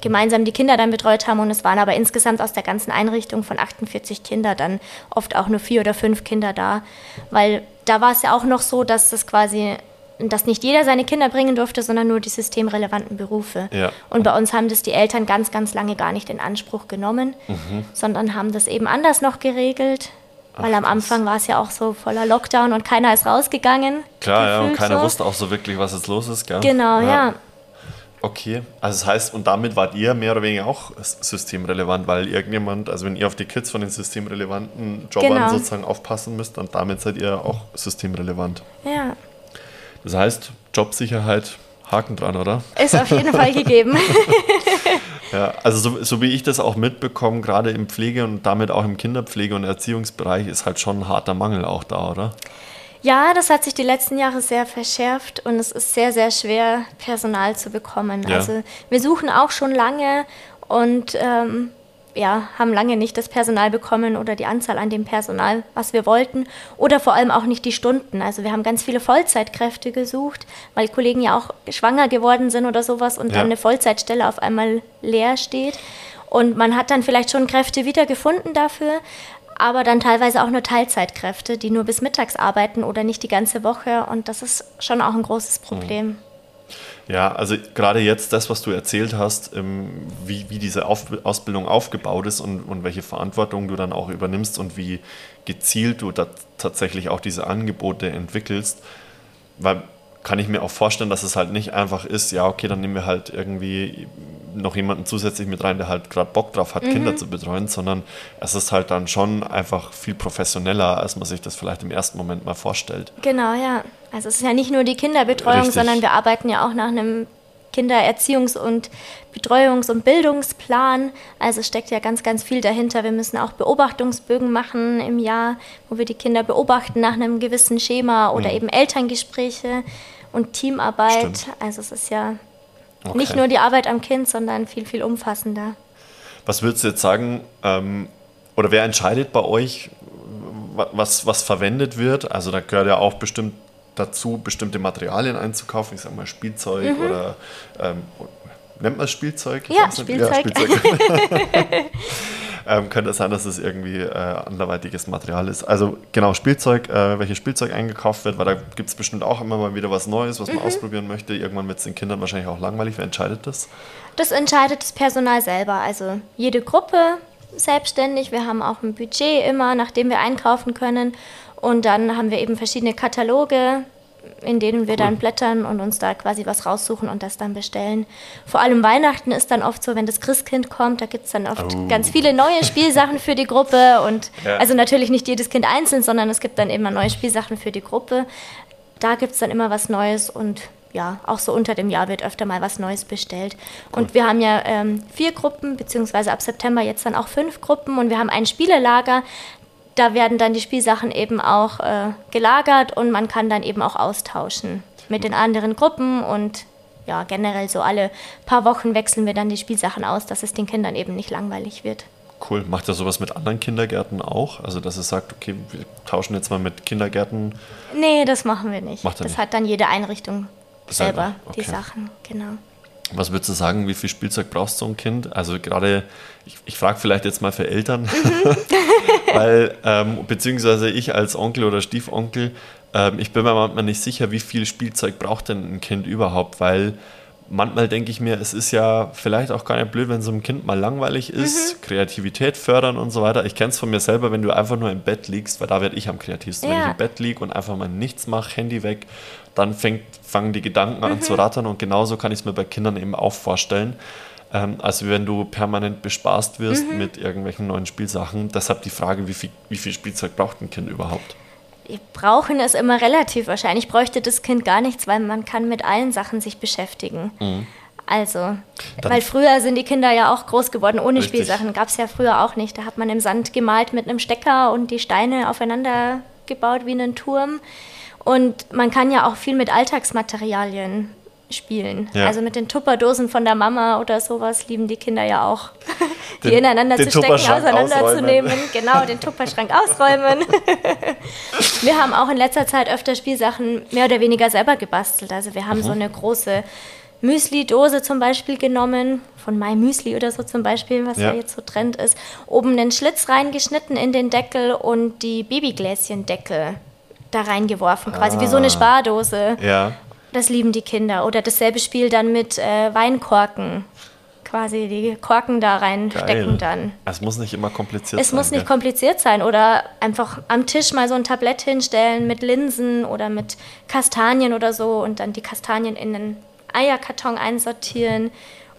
gemeinsam die Kinder dann betreut haben. Und es waren aber insgesamt aus der ganzen Einrichtung von 48 Kinder dann oft auch nur vier oder fünf Kinder da. Weil da war es ja auch noch so, dass das quasi, dass nicht jeder seine Kinder bringen durfte, sondern nur die systemrelevanten Berufe. Ja. Und bei uns haben das die Eltern ganz, ganz lange gar nicht in Anspruch genommen, sondern haben das eben anders noch geregelt. Weil am Anfang war es ja auch so voller Lockdown und keiner ist rausgegangen. Klar, ja, und keiner so. wusste auch so wirklich, was jetzt los ist, gell? Genau, ja. Okay, also das heißt, und damit wart ihr mehr oder weniger auch systemrelevant, weil irgendjemand, also wenn ihr auf die Kids von den systemrelevanten Jobbern Genau. sozusagen aufpassen müsst, dann damit seid ihr auch systemrelevant. Ja, Das heißt, Jobsicherheit, Haken dran, oder? ist auf jeden Fall gegeben. *laughs* Ja, also so, so wie ich das auch mitbekomme, gerade im Pflege und damit auch im Kinderpflege- und Erziehungsbereich ist halt schon ein harter Mangel auch da, oder? Ja, das hat sich die letzten Jahre sehr verschärft und es ist sehr, sehr schwer, Personal zu bekommen. Ja. Also wir suchen auch schon lange und ähm, ja, haben lange nicht das Personal bekommen oder die Anzahl an dem Personal, was wir wollten. Oder vor allem auch nicht die Stunden. Also wir haben ganz viele Vollzeitkräfte gesucht, weil Kollegen ja auch schwanger geworden sind oder sowas und Ja. dann eine Vollzeitstelle auf einmal leer steht. Und man hat dann vielleicht schon Kräfte wiedergefunden dafür, aber dann teilweise auch nur Teilzeitkräfte, die nur bis mittags arbeiten oder nicht die ganze Woche. Und das ist schon auch ein großes Problem. Ja, also gerade jetzt das, was du erzählt hast, ähm, wie, wie diese Auf Ausbildung aufgebaut ist und, und welche Verantwortung du dann auch übernimmst und wie gezielt du da tatsächlich auch diese Angebote entwickelst, weil kann ich mir auch vorstellen, dass es halt nicht einfach ist, ja, okay, dann nehmen wir halt irgendwie noch jemanden zusätzlich mit rein, der halt gerade Bock drauf hat, Kinder zu betreuen, sondern es ist halt dann schon einfach viel professioneller, als man sich das vielleicht im ersten Moment mal vorstellt. Genau, ja. Also es ist ja nicht nur die Kinderbetreuung, Richtig. sondern wir arbeiten ja auch nach einem Kindererziehungs- und Betreuungs- und Bildungsplan. Also steckt ja ganz, ganz viel dahinter. Wir müssen auch Beobachtungsbögen machen im Jahr, wo wir die Kinder beobachten nach einem gewissen Schema oder eben Elterngespräche und Teamarbeit. Mhm. Stimmt. Also es ist ja Okay. nicht nur die Arbeit am Kind, sondern viel, viel umfassender. Was würdest du jetzt sagen, ähm, oder wer entscheidet bei euch, wa- was, was verwendet wird? Also da gehört ja auch bestimmt dazu, bestimmte Materialien einzukaufen, ich sag mal Spielzeug oder ähm, nennt man es Spielzeug? Ich Mhm. Ja, weiß nicht. Spielzeug. *laughs* *laughs* ähm, könnte sein, dass es irgendwie äh, anderweitiges Material ist. Also genau, Spielzeug, äh, welches Spielzeug eingekauft wird, weil da gibt es bestimmt auch immer mal wieder was Neues, was Mhm. man ausprobieren möchte. Irgendwann wird es den Kindern wahrscheinlich auch langweilig. Wer entscheidet das? Das entscheidet das Personal selber. Also jede Gruppe selbstständig. Wir haben auch ein Budget immer, nach dem wir einkaufen können. Und dann haben wir eben verschiedene Kataloge, in denen wir dann blättern und uns da quasi was raussuchen und das dann bestellen. Vor allem Weihnachten ist dann oft so, wenn das Christkind kommt, da gibt es dann oft Oh. ganz viele neue Spielsachen für die Gruppe. Und *laughs* Ja. also natürlich nicht jedes Kind einzeln, sondern es gibt dann immer neue Spielsachen für die Gruppe. Da gibt es dann immer was Neues und ja, auch so unter dem Jahr wird öfter mal was Neues bestellt. Und wir haben ja ähm, vier Gruppen, beziehungsweise ab September jetzt dann auch fünf Gruppen und wir haben ein Spielelager. Da werden dann die Spielsachen eben auch äh, gelagert und man kann dann eben auch austauschen mit den anderen Gruppen und ja, generell so alle paar Wochen wechseln wir dann die Spielsachen aus, dass es den Kindern eben nicht langweilig wird. Cool. Macht ihr sowas mit anderen Kindergärten auch? Also, dass ihr sagt, okay, wir tauschen jetzt mal mit Kindergärten. Nee, das machen wir nicht. Macht das nicht? hat dann jede Einrichtung Selber, selber, die okay. Sachen, genau. Was würdest du sagen, wie viel Spielzeug brauchst so ein Kind? Also, gerade, ich, ich frage vielleicht jetzt mal für Eltern, *laughs* weil, ähm, beziehungsweise ich als Onkel oder Stiefonkel, ähm, ich bin mir manchmal nicht sicher, wie viel Spielzeug braucht denn ein Kind überhaupt, weil. Manchmal denke ich mir, es ist ja vielleicht auch gar nicht blöd, wenn so ein Kind mal langweilig ist, Kreativität fördern und so weiter. Ich kenne es von mir selber, wenn du einfach nur im Bett liegst, weil da werde ich am kreativsten. Wenn ich Ja. im Bett liege und einfach mal nichts mache, Handy weg, dann fängt, fangen die Gedanken an zu rattern und genauso kann ich es mir bei Kindern eben auch vorstellen. Ähm, als wenn du permanent bespaßt wirst mit irgendwelchen neuen Spielsachen. Deshalb die Frage, wie viel, wie viel Spielzeug braucht ein Kind überhaupt? Wir brauchen es immer relativ. Wahrscheinlich bräuchte das Kind gar nichts, weil man kann mit allen Sachen sich beschäftigen. Also, Mhm. Dann- weil früher sind die Kinder ja auch groß geworden ohne Richtig. Spielsachen. Gab es ja früher auch nicht. Da hat man im Sand gemalt mit einem Stecker und die Steine aufeinander gebaut wie einen Turm. Und man kann ja auch viel mit Alltagsmaterialien spielen. Ja. Also mit den Tupperdosen von der Mama oder sowas lieben die Kinder ja auch. Die Den- ineinander den zu stecken, auseinanderzunehmen. *laughs* Genau, den Tupperschrank ausräumen. *laughs* Wir haben auch in letzter Zeit öfter Spielsachen mehr oder weniger selber gebastelt. Also wir haben so eine große Müsli-Dose zum Beispiel genommen, von My Müsli oder so zum Beispiel, was Ja. jetzt so Trend ist. Oben einen Schlitz reingeschnitten in den Deckel und die Babygläschendeckel da reingeworfen, quasi wie so Ah. eine Spardose. Ja, Das lieben die Kinder. Oder dasselbe Spiel dann mit äh, Weinkorken. quasi die Korken da reinstecken dann. Es muss nicht immer kompliziert Es sein. muss nicht gell? kompliziert sein oder einfach am Tisch mal so ein Tablett hinstellen mit Linsen oder mit Kastanien oder so und dann die Kastanien in den Eierkarton einsortieren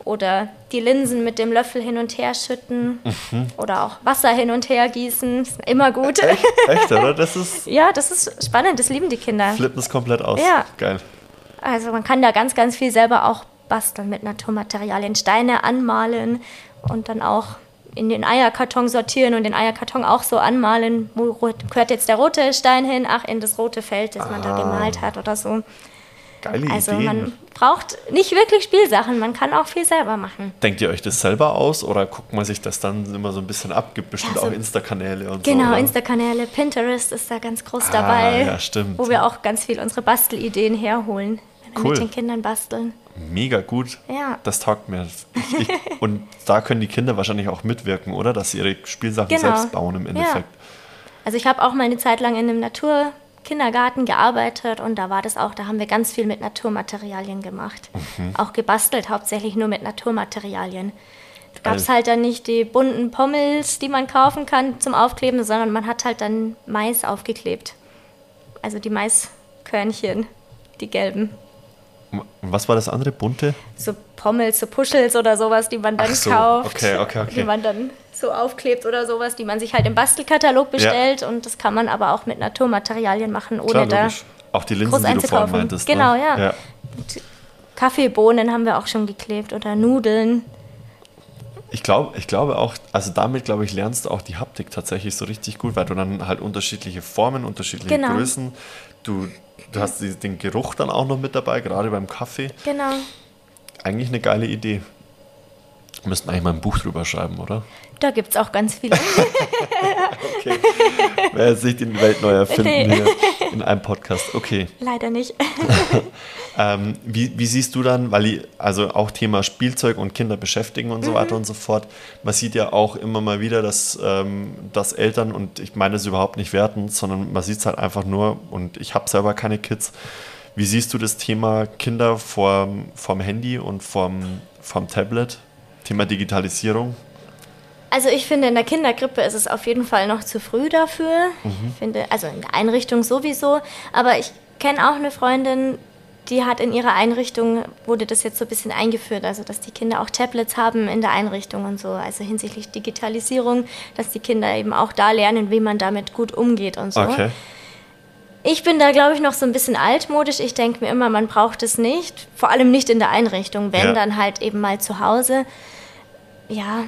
oder die Linsen mit dem Löffel hin und her schütten Mhm. oder auch Wasser hin und her gießen. Ist immer gut. Echt, echt, oder? Das ist. *laughs* Ja, das ist spannend, das lieben die Kinder. Flippen es komplett aus. Ja. Geil. Also man kann da ganz, ganz viel selber auch basteln mit Naturmaterialien, Steine anmalen und dann auch in den Eierkarton sortieren und den Eierkarton auch so anmalen, wo gehört jetzt der rote Stein hin, ach, in das rote Feld, das man da Ah. gemalt hat oder so. Geile Also Ideen. man braucht nicht wirklich Spielsachen, man kann auch viel selber machen. Denkt ihr euch das selber aus oder guckt man sich das dann immer so ein bisschen ab? Gibt bestimmt Ja, so- auch Insta-Kanäle und so. Genau? Insta-Kanäle, Pinterest ist da ganz groß Ah, dabei, ja, stimmt. wo wir auch ganz viel unsere Bastelideen herholen, Cool. mit den Kindern basteln. Mega gut. Ja. Das taugt mir. Ich, *laughs* und da können die Kinder wahrscheinlich auch mitwirken, oder? Dass sie ihre Spielsachen Genau. selbst bauen im Ja. Endeffekt. Also ich habe auch mal eine Zeit lang in einem Naturkindergarten gearbeitet und da war das auch, da haben wir ganz viel mit Naturmaterialien gemacht. Mhm. Auch gebastelt, hauptsächlich nur mit Naturmaterialien. Da gab es halt dann nicht die bunten Pommels, die man kaufen kann zum Aufkleben, sondern man hat halt dann Mais aufgeklebt. Also die Maiskörnchen, die gelben. Was war das andere? Bunte? So Pommels, so Puschels oder sowas, die man dann so, kauft. okay, okay, okay. Die man dann so aufklebt oder sowas, die man sich halt im Bastelkatalog bestellt. Und das kann man aber auch mit Naturmaterialien machen, ohne Klar, da. Auch die Linsen, groß die du vorhin einzukaufen. meintest. Genau, ne? ja. ja. Kaffeebohnen haben wir auch schon geklebt oder Nudeln. Ich, glaub, ich glaube auch, also damit, glaube ich, lernst du auch die Haptik tatsächlich so richtig gut, weil du dann halt unterschiedliche Formen, unterschiedliche Genau. Größen, du, du hast den Geruch dann auch noch mit dabei, gerade beim Kaffee. Genau. Eigentlich eine geile Idee. Wir müssten eigentlich mal ein Buch drüber schreiben, oder? Da gibt es auch ganz viele. *laughs* Okay. Wer nicht die Welt neu erfinden Nee. hier in einem Podcast. Okay. Leider nicht. *laughs* Ähm, wie, wie siehst du dann, weil also auch Thema Spielzeug und Kinder beschäftigen und so Mhm. weiter und so fort, man sieht ja auch immer mal wieder, dass, ähm, dass Eltern, und ich meine es überhaupt nicht wertend, sondern man sieht es halt einfach nur, und ich habe selber keine Kids, wie siehst du das Thema Kinder vorm, vorm Handy und vorm, vorm Tablet, Thema Digitalisierung? Also ich finde, in der Kindergrippe ist es auf jeden Fall noch zu früh dafür. Mhm. Ich finde, also in der Einrichtung sowieso. Aber ich kenne auch eine Freundin, die hat in ihrer Einrichtung, wurde das jetzt so ein bisschen eingeführt, also dass die Kinder auch Tablets haben in der Einrichtung und so, also hinsichtlich Digitalisierung, dass die Kinder eben auch da lernen, wie man damit gut umgeht und so. Okay. Ich bin da, glaube ich, noch so ein bisschen altmodisch. Ich denke mir immer, man braucht es nicht. Vor allem nicht in der Einrichtung, wenn Ja. dann halt eben mal zu Hause. Ja,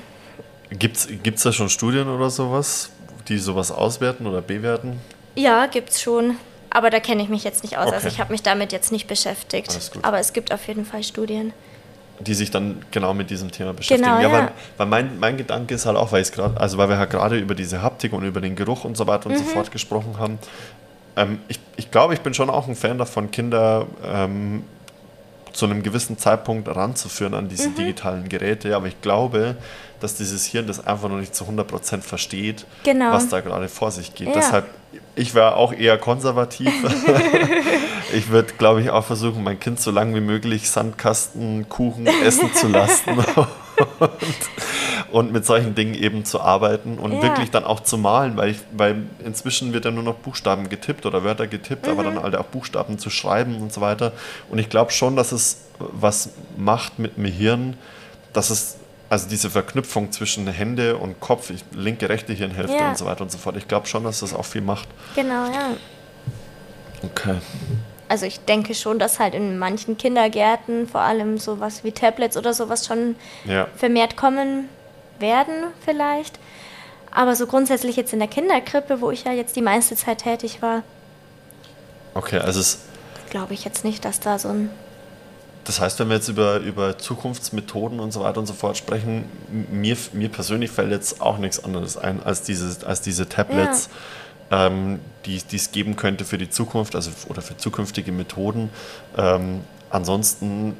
Gibt es da schon Studien oder sowas, die sowas auswerten oder bewerten? ja, gibt's schon. Aber da kenne ich mich jetzt nicht aus. Okay. Also ich habe mich damit jetzt nicht beschäftigt. Aber es gibt auf jeden Fall Studien. die sich dann genau mit diesem Thema beschäftigen. Genau, ja, ja. weil, weil mein, mein Gedanke ist halt auch, weil ich gerade, also weil wir halt gerade über diese Haptik und über den Geruch und so weiter und so Mhm. fort gesprochen haben. Ähm, ich, ich glaube, ich bin schon auch ein Fan davon, Kinder ähm, zu einem gewissen Zeitpunkt ranzuführen an Mhm. diese digitalen Geräte. Aber ich glaube, dass dieses Hirn das einfach noch nicht zu 100% versteht, Genau. was da gerade vor sich geht. Ja. Deshalb, ich wäre auch eher konservativ. *laughs* ich würde, glaube ich, auch versuchen, mein Kind so lange wie möglich Sandkasten, Kuchen essen zu lassen. *laughs* und, und mit solchen Dingen eben zu arbeiten und Ja. wirklich dann auch zu malen, weil, ich, weil inzwischen wird ja nur noch Buchstaben getippt oder Wörter getippt, aber Mhm. dann halt auch Buchstaben zu schreiben und so weiter. Und ich glaube schon, dass es was macht mit dem Hirn, dass es also diese Verknüpfung zwischen Hände und Kopf, ich, linke, rechte Hirnhälfte Ja. und so weiter und so fort. Ich glaube schon, dass das auch viel macht. Genau, ja. Okay. Also ich denke schon, dass halt in manchen Kindergärten vor allem sowas wie Tablets oder sowas schon Ja. vermehrt kommen werden vielleicht. Aber so grundsätzlich jetzt in der Kinderkrippe, wo ich ja jetzt die meiste Zeit tätig war, Okay, also es, glaube ich jetzt nicht, dass da so ein... das heißt, wenn wir jetzt über, über Zukunftsmethoden und so weiter und so fort sprechen, mir, mir persönlich fällt jetzt auch nichts anderes ein als diese, als diese Tablets, ähm, die die es geben könnte für die Zukunft, also oder für zukünftige Methoden. Ähm, ansonsten,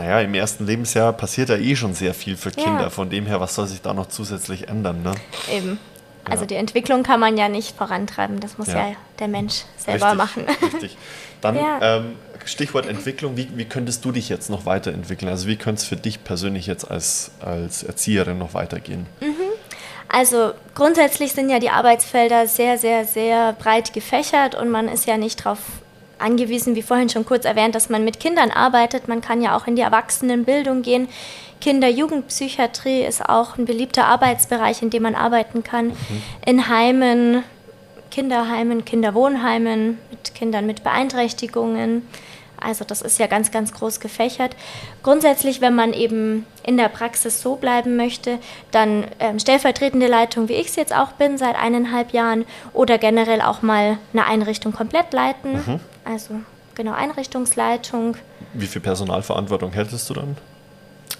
naja, im ersten Lebensjahr passiert ja eh schon sehr viel für Ja. Kinder. Von dem her, was soll sich da noch zusätzlich ändern? Ne? Eben. Also Ja. die Entwicklung kann man ja nicht vorantreiben, das muss Ja. ja, der Mensch selber Richtig, machen. *laughs* Richtig. Dann Ja. ähm, Stichwort Entwicklung, wie, wie könntest du dich jetzt noch weiterentwickeln? Also wie könnte es für dich persönlich jetzt als, als Erzieherin noch weitergehen? Also grundsätzlich sind ja die Arbeitsfelder sehr, sehr, sehr breit gefächert und man ist ja nicht darauf angewiesen, wie vorhin schon kurz erwähnt, dass man mit Kindern arbeitet. Man kann ja auch in die Erwachsenenbildung gehen. Kinder-Jugendpsychiatrie ist auch ein beliebter Arbeitsbereich, in dem man arbeiten kann. Mhm. In Heimen, Kinderheimen, Kinderwohnheimen, mit Kindern mit Beeinträchtigungen. Also das ist ja ganz, ganz groß gefächert. Grundsätzlich, wenn man eben in der Praxis so bleiben möchte, dann ähm, stellvertretende Leitung, wie ich es jetzt auch bin, seit eineinhalb Jahren, oder generell auch mal eine Einrichtung komplett leiten. Mhm. Also genau, Einrichtungsleitung. Wie viel Personalverantwortung hättest du dann?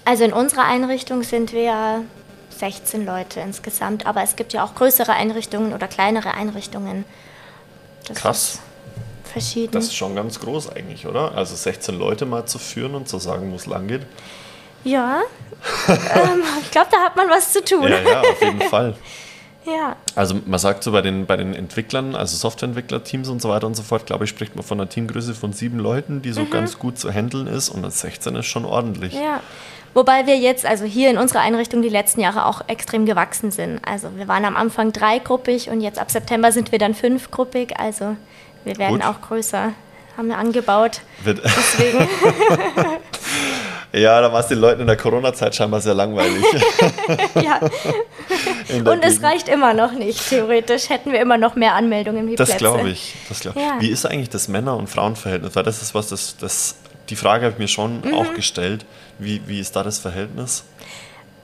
Also in unserer Einrichtung sind wir 16 Leute insgesamt, aber es gibt ja auch größere Einrichtungen oder kleinere Einrichtungen. Das Krass. Verschieden. Das ist schon ganz groß eigentlich, oder? Also 16 Leute mal zu führen und zu sagen, wo es lang geht. Ja, *laughs* ähm, ich glaube, da hat man was zu tun. Ja, ja, auf jeden Fall. *laughs* Ja. Also man sagt so bei den, bei den Entwicklern, also Softwareentwicklerteams und so weiter und so fort, glaube ich, spricht man von einer Teamgröße von sieben Leuten, die so mhm. ganz gut zu handeln ist und 16 ist schon ordentlich. Ja. Wobei wir jetzt, also hier in unserer Einrichtung, die letzten Jahre auch extrem gewachsen sind. Also wir waren am Anfang dreigruppig und jetzt ab September sind wir dann fünfgruppig. Also wir werden Gut. auch größer, haben wir angebaut. Wird Deswegen. *laughs* *laughs* ja, da war es den Leuten in der Corona-Zeit scheinbar sehr langweilig. *laughs* ja. Und es reicht immer noch nicht, theoretisch. Hätten wir immer noch mehr Anmeldungen wie Das glaube ich. Das glaub. Ja. Wie ist eigentlich das Männer- und Frauenverhältnis? Weil das ist was, das, das die Frage habe ich mir schon mhm. auch gestellt. Wie, wie ist da das Verhältnis?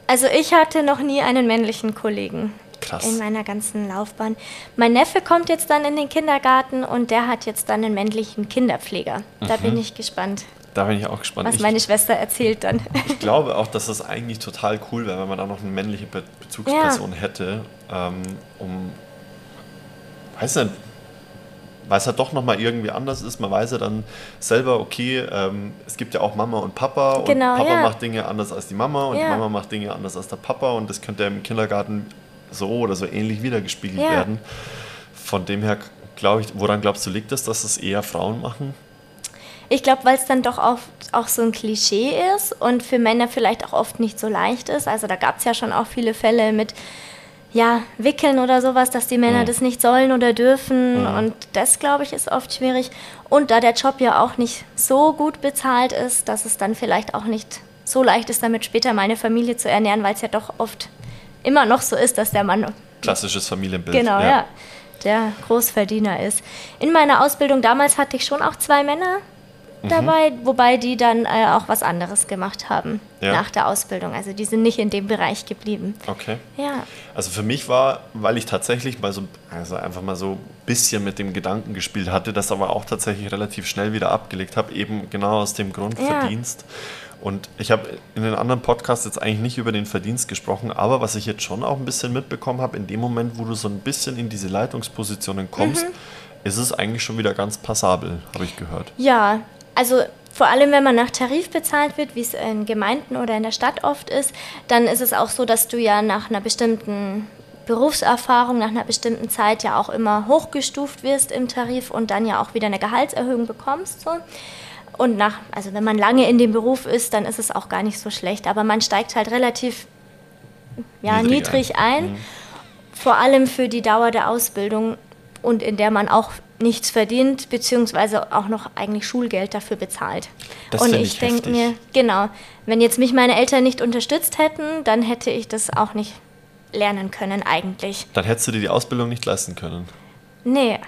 Also ich hatte noch nie einen männlichen Kollegen. Krass. In meiner ganzen Laufbahn. Mein Neffe kommt jetzt dann in den Kindergarten und der hat jetzt dann einen männlichen Kinderpfleger. Da mhm. bin ich gespannt. Da bin ich auch gespannt. Was ich, meine Schwester erzählt dann. Ich glaube auch, dass das eigentlich total cool wäre, wenn man da noch eine männliche Be Bezugsperson ja. hätte, ähm, um, weiß nicht, weil es halt doch nochmal irgendwie anders ist. Man weiß ja dann selber, okay, ähm, es gibt ja auch Mama und Papa und genau, Papa ja. macht Dinge anders als die Mama und ja. die Mama macht Dinge anders als der Papa und das könnte im Kindergarten so oder so ähnlich wiedergespiegelt ja. werden. Von dem her glaube ich, woran glaubst du, liegt es, dass es eher Frauen machen? Ich glaube, weil es dann doch oft auch so ein Klischee ist und für Männer vielleicht auch oft nicht so leicht ist. Also da gab es ja schon auch viele Fälle mit ja, wickeln oder sowas, dass die Männer mhm. das nicht sollen oder dürfen. Mhm. Und das, glaube ich, ist oft schwierig. Und da der Job ja auch nicht so gut bezahlt ist, dass es dann vielleicht auch nicht so leicht ist, damit später meine Familie zu ernähren, weil es ja doch oft immer noch so ist, dass der Mann. Klassisches Familienbild. Genau, ja. ja der Großverdiener ist. In meiner Ausbildung damals hatte ich schon auch zwei Männer, Mhm. dabei, wobei die dann äh, auch was anderes gemacht haben ja. nach der Ausbildung. Also die sind nicht in dem Bereich geblieben. Okay. Ja. Also für mich war, weil ich tatsächlich mal so, also einfach mal so ein bisschen mit dem Gedanken gespielt hatte, das aber auch tatsächlich relativ schnell wieder abgelegt habe, eben genau aus dem Grund ja. Verdienst. Und ich habe in den anderen Podcasts jetzt eigentlich nicht über den Verdienst gesprochen, aber was ich jetzt schon auch ein bisschen mitbekommen habe, in dem Moment, wo du so ein bisschen in diese Leitungspositionen kommst, mhm. ist es eigentlich schon wieder ganz passabel, habe ich gehört. Ja, also vor allem, wenn man nach Tarif bezahlt wird, wie es in Gemeinden oder in der Stadt oft ist, dann ist es auch so, dass du ja nach einer bestimmten Berufserfahrung, nach einer bestimmten Zeit ja auch immer hochgestuft wirst im Tarif und dann ja auch wieder eine Gehaltserhöhung bekommst. So. Und nach, also wenn man lange in dem Beruf ist, dann ist es auch gar nicht so schlecht. Aber man steigt halt relativ ja, niedrig, niedrig ein. ein. Mhm. Vor allem für die Dauer der Ausbildung und in der man auch nichts verdient, beziehungsweise auch noch eigentlich Schulgeld dafür bezahlt. Das und ich, ich denke mir, genau, wenn jetzt mich meine Eltern nicht unterstützt hätten, dann hätte ich das auch nicht lernen können eigentlich. Dann hättest du dir die Ausbildung nicht leisten können. Nee.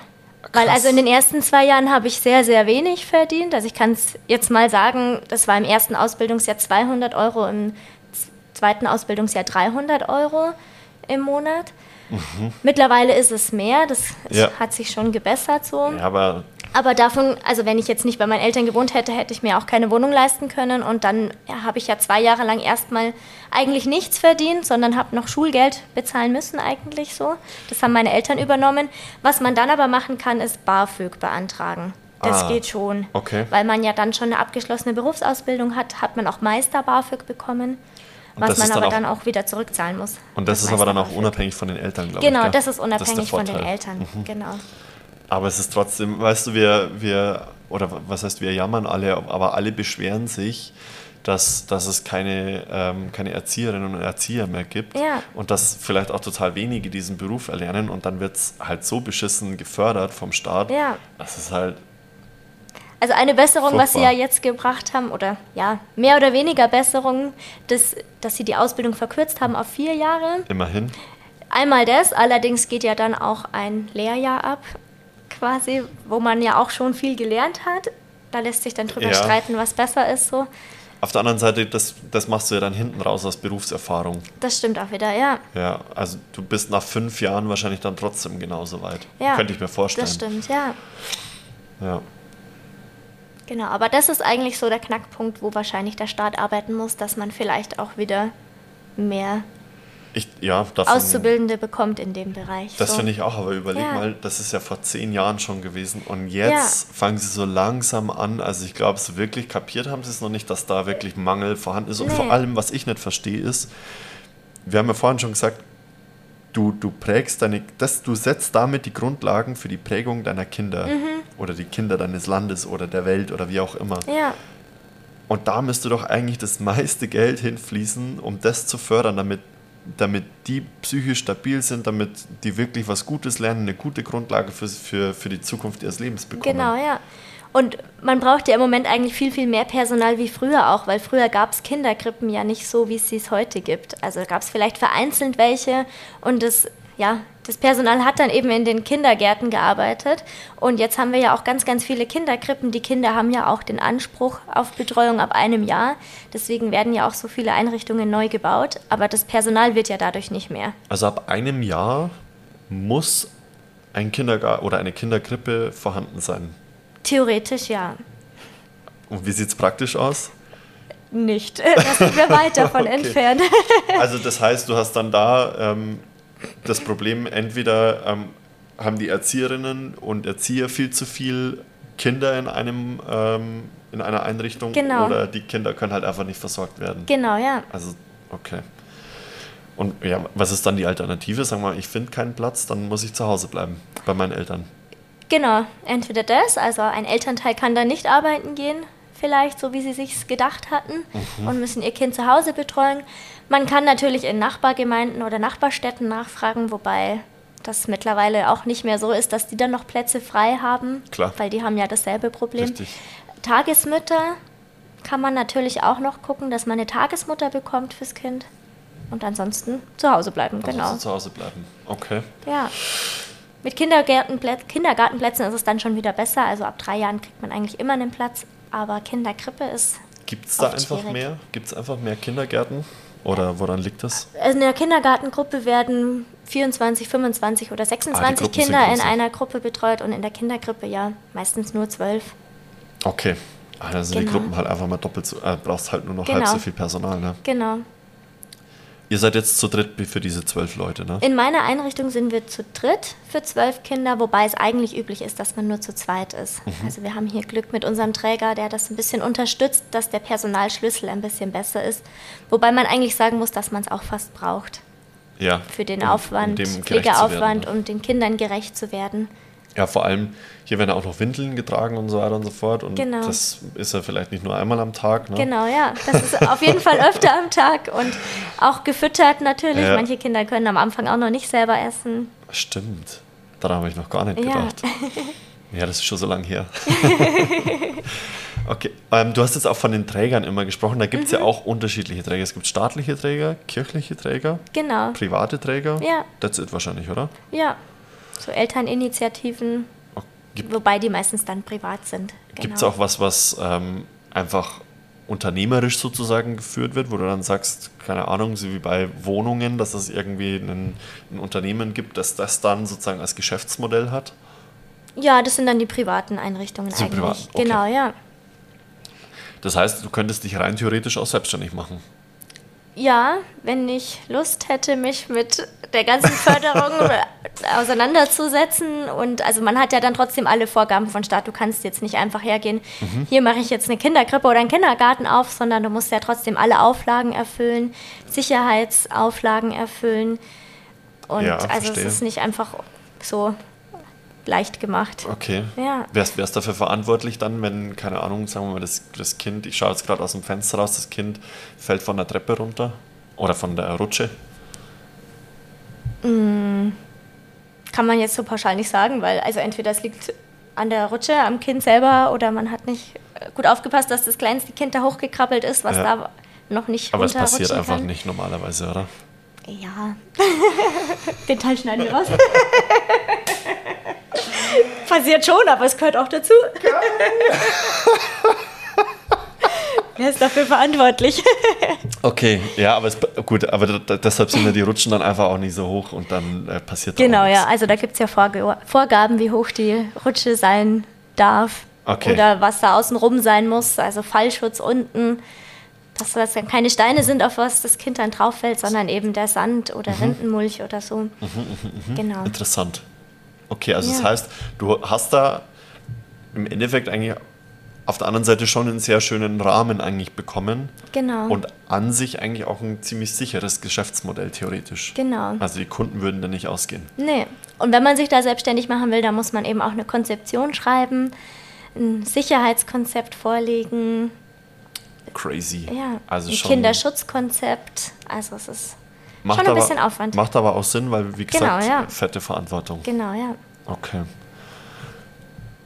Krass. Weil also in den ersten zwei Jahren habe ich sehr, sehr wenig verdient. Also ich kann es jetzt mal sagen, das war im ersten Ausbildungsjahr 200 Euro, im zweiten Ausbildungsjahr 300 Euro im Monat. Mhm. Mittlerweile ist es mehr, das ja. hat sich schon gebessert so. Ja, aber aber davon, also wenn ich jetzt nicht bei meinen Eltern gewohnt hätte, hätte ich mir auch keine Wohnung leisten können. Und dann ja, habe ich ja zwei Jahre lang erstmal eigentlich nichts verdient, sondern habe noch Schulgeld bezahlen müssen eigentlich so. Das haben meine Eltern übernommen. Was man dann aber machen kann, ist BAföG beantragen. Das ah, geht schon. Okay. Weil man ja dann schon eine abgeschlossene Berufsausbildung hat, hat man auch Meister BAföG bekommen was man aber dann auch, dann auch, wieder zurückzahlen muss. Und das, das ist aber dann auch unabhängig von den Eltern, glaube genau, ich. Genau, das ist unabhängig das ist von den Eltern, mhm. genau. Aber es ist trotzdem, weißt du, wir, wir oder was heißt, wir jammern alle, aber alle beschweren sich, dass, dass es keine, ähm, keine Erzieherinnen und Erzieher mehr gibt Ja. und dass vielleicht auch total wenige diesen Beruf erlernen und dann wird es halt so beschissen gefördert vom Staat. Ja. Das ist halt, Also eine Besserung, was sie ja jetzt gebracht haben, oder ja, mehr oder weniger Besserung, dass, dass sie die Ausbildung verkürzt haben auf vier Jahre. immerhin. Einmal das, allerdings geht ja dann auch ein Lehrjahr ab, quasi, wo man ja auch schon viel gelernt hat. Da lässt sich dann drüber Ja. streiten, was besser ist so. Auf der anderen Seite, das, das machst du ja dann hinten raus aus Berufserfahrung. Das stimmt auch wieder, ja. Ja, also du bist nach fünf Jahren wahrscheinlich dann trotzdem genauso weit. ja Könnte ich mir vorstellen. Das stimmt, ja. Ja. Genau, aber das ist eigentlich so der Knackpunkt, wo wahrscheinlich der Staat arbeiten muss, dass man vielleicht auch wieder mehr Ich, ja, Auszubildende bekommt in dem Bereich. Das so. finde ich auch, aber überleg Ja. mal, das ist ja vor zehn Jahren schon gewesen und jetzt fangen sie so langsam an. Also ich glaube, so wirklich kapiert haben sie es noch nicht, dass da wirklich Mangel vorhanden ist. Und Nee. vor allem, was ich nicht verstehe, ist, wir haben ja vorhin schon gesagt, du, du prägst deine, das, du setzt damit die Grundlagen für die Prägung deiner Kinder Mhm. oder die Kinder deines Landes oder der Welt oder wie auch immer. Ja, Und da müsste doch eigentlich das meiste Geld hinfließen, um das zu fördern, damit, damit die psychisch stabil sind, damit die wirklich was Gutes lernen, eine gute Grundlage für, für, für die Zukunft ihres Lebens bekommen. genau, ja. Und man braucht ja im Moment eigentlich viel, viel mehr Personal wie früher auch, weil früher gab es Kinderkrippen ja nicht so, wie es sie heute gibt. Also gab es vielleicht vereinzelt welche und das, ja, das Personal hat dann eben in den Kindergärten gearbeitet. Und jetzt haben wir ja auch ganz, ganz viele Kinderkrippen. Die Kinder haben ja auch den Anspruch auf Betreuung ab einem Jahr. Deswegen werden ja auch so viele Einrichtungen neu gebaut. Aber das Personal wird ja dadurch nicht mehr. Also ab einem Jahr muss ein Kindergarten oder eine Kinderkrippe vorhanden sein. Theoretisch ja. Und wie sieht es praktisch aus? Nicht. *laughs* Da sind wir weit davon Okay. entfernt. *laughs* Also das heißt, du hast dann da ähm, das Problem, entweder ähm, haben die Erzieherinnen und Erzieher viel zu viel Kinder in einem ähm, in einer Einrichtung Genau. oder die Kinder können halt einfach nicht versorgt werden. Genau, ja. Also, okay. Und ja, was ist dann die Alternative? Sagen wir mal, ich finde keinen Platz, dann muss ich zu Hause bleiben bei meinen Eltern. Genau, entweder das, also ein Elternteil kann dann nicht arbeiten gehen, vielleicht so wie sie sich gedacht hatten und müssen ihr Kind zu Hause betreuen. Man kann natürlich in Nachbargemeinden oder Nachbarstädten nachfragen, wobei das mittlerweile auch nicht mehr so ist, dass die dann noch Plätze frei haben, Klar. weil die haben ja dasselbe Problem. Richtig. Tagesmütter kann man natürlich auch noch gucken, dass man eine Tagesmutter bekommt fürs Kind und ansonsten zu Hause bleiben, Also genau. zu Hause bleiben. Okay. Ja. Mit Kindergartenplätzen ist es dann schon wieder besser. Also ab drei Jahren kriegt man eigentlich immer einen Platz. Aber Kinderkrippe ist. Gibt es da einfach schwierig. mehr? Gibt es einfach mehr Kindergärten? Oder woran liegt das? Also in der Kindergartengruppe werden 24, 25 oder 26 Ah, Kinder in einer Gruppe betreut und in der Kinderkrippe ja meistens nur zwölf. Okay. Ah, dann sind die Genau. Gruppen halt einfach mal doppelt so, äh, brauchst halt nur noch halb Genau. so viel Personal, ne? Genau. Ihr seid jetzt zu dritt für diese zwölf Leute, ne? In meiner Einrichtung sind wir zu dritt für zwölf Kinder, wobei es eigentlich üblich ist, dass man nur zu zweit ist. Mhm. Also wir haben hier Glück mit unserem Träger, der das ein bisschen unterstützt, dass der Personalschlüssel ein bisschen besser ist. Wobei man eigentlich sagen muss, dass man es auch fast braucht Ja. für den um- Aufwand, um Pflegeaufwand, werden, ne? um den Kindern gerecht zu werden. Ja, vor allem, hier werden auch noch Windeln getragen und so weiter und so fort. Und Genau. das ist ja vielleicht nicht nur einmal am Tag, ne? Genau, ja. Das ist auf jeden Fall öfter am Tag und auch gefüttert natürlich. Ja. Manche Kinder können am Anfang auch noch nicht selber essen. Stimmt. Daran habe ich noch gar nicht Ja. gedacht. *laughs* Ja, das ist schon so lange her. *laughs* okay, ähm, du hast jetzt auch von den Trägern immer gesprochen. Da gibt Mhm. es ja auch unterschiedliche Träger. Es gibt staatliche Träger, kirchliche Träger, Genau, private Träger. Ja. That's it wahrscheinlich, oder? ja. So Elterninitiativen, Gibt wobei die meistens dann privat sind. es Genau. auch was, was ähm, einfach unternehmerisch sozusagen geführt wird, wo du dann sagst, keine Ahnung, so wie bei Wohnungen, dass es irgendwie ein, ein Unternehmen gibt, das das dann sozusagen als Geschäftsmodell hat? Ja, das sind dann die privaten Einrichtungen eigentlich. privat, okay. Genau, ja. Das heißt, du könntest dich rein theoretisch auch selbstständig machen. Ja, wenn ich Lust hätte, mich mit der ganzen Förderung *laughs* auseinanderzusetzen. Und also man hat ja dann trotzdem alle Vorgaben von Staat. Du kannst jetzt nicht einfach hergehen, Mhm. hier mache ich jetzt eine Kinderkrippe oder einen Kindergarten auf, sondern du musst ja trotzdem alle Auflagen erfüllen, Sicherheitsauflagen erfüllen. Und Ja, also verstehe. es ist nicht einfach so leicht gemacht. Okay. Ja. Wer ist, wer ist dafür verantwortlich dann, wenn, keine Ahnung, sagen wir mal, das, das Kind, ich schaue jetzt gerade aus dem Fenster raus, das Kind fällt von der Treppe runter oder von der Rutsche? Kann man jetzt so pauschal nicht sagen, weil also entweder es liegt an der Rutsche, am Kind selber oder man hat nicht äh, gut aufgepasst, dass das kleinste Kind da hochgekrabbelt ist, was Ja. da noch nicht Aber es passiert einfach kann. nicht normalerweise, oder? Ja. *laughs* Den Teil schneiden wir raus. *laughs* Passiert schon, aber es gehört auch dazu. Wer *laughs* ist dafür verantwortlich? *laughs* Okay, ja, aber es, gut, aber d- d- deshalb sind ja die Rutschen dann einfach auch nicht so hoch und dann äh, passiert da genau, auch ja. Also da gibt es ja Vorge Vorgaben, wie hoch die Rutsche sein darf. Okay. Oder was da außenrum sein muss. Also Fallschutz unten. Dass das dann keine Steine sind, auf was das Kind dann drauf fällt, sondern eben der Sand oder Mhm. Rindenmulch oder so. Genau. Interessant. Okay, also das Ja. heißt, du hast da im Endeffekt eigentlich auf der anderen Seite schon einen sehr schönen Rahmen eigentlich bekommen Genau. und an sich eigentlich auch ein ziemlich sicheres Geschäftsmodell theoretisch. Genau. Also die Kunden würden da nicht ausgehen. Nee. Und wenn man sich da selbstständig machen will, dann muss man eben auch eine Konzeption schreiben, ein Sicherheitskonzept vorlegen, Crazy. ja, also ein schon Kinderschutzkonzept. Also es ist macht schon ein aber, bisschen Aufwand. Macht aber auch Sinn, weil wie Genau, gesagt, ja. fette Verantwortung. genau, ja. Okay.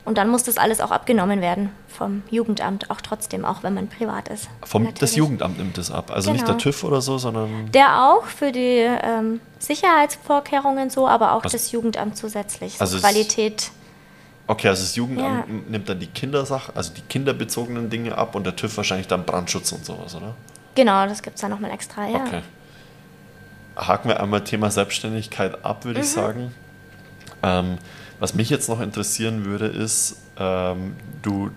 Und dann muss das alles auch abgenommen werden vom Jugendamt, auch trotzdem, auch wenn man privat ist. Vom, das. Jugendamt nimmt es ab. Also nicht Genau. der TÜV oder so, sondern Der auch für die ähm, Sicherheitsvorkehrungen so, aber auch Also- das Jugendamt zusätzlich. So Also Qualität. Okay, also das Jugendamt Ja. nimmt dann die Kindersache, also die kinderbezogenen Dinge ab und der TÜV wahrscheinlich dann Brandschutz und sowas, oder? Genau, das gibt es dann nochmal extra, ja. Okay. Haken wir einmal Thema Selbstständigkeit ab, würde ich Mhm. sagen. Ähm, was mich jetzt noch interessieren würde, ist, ähm, du,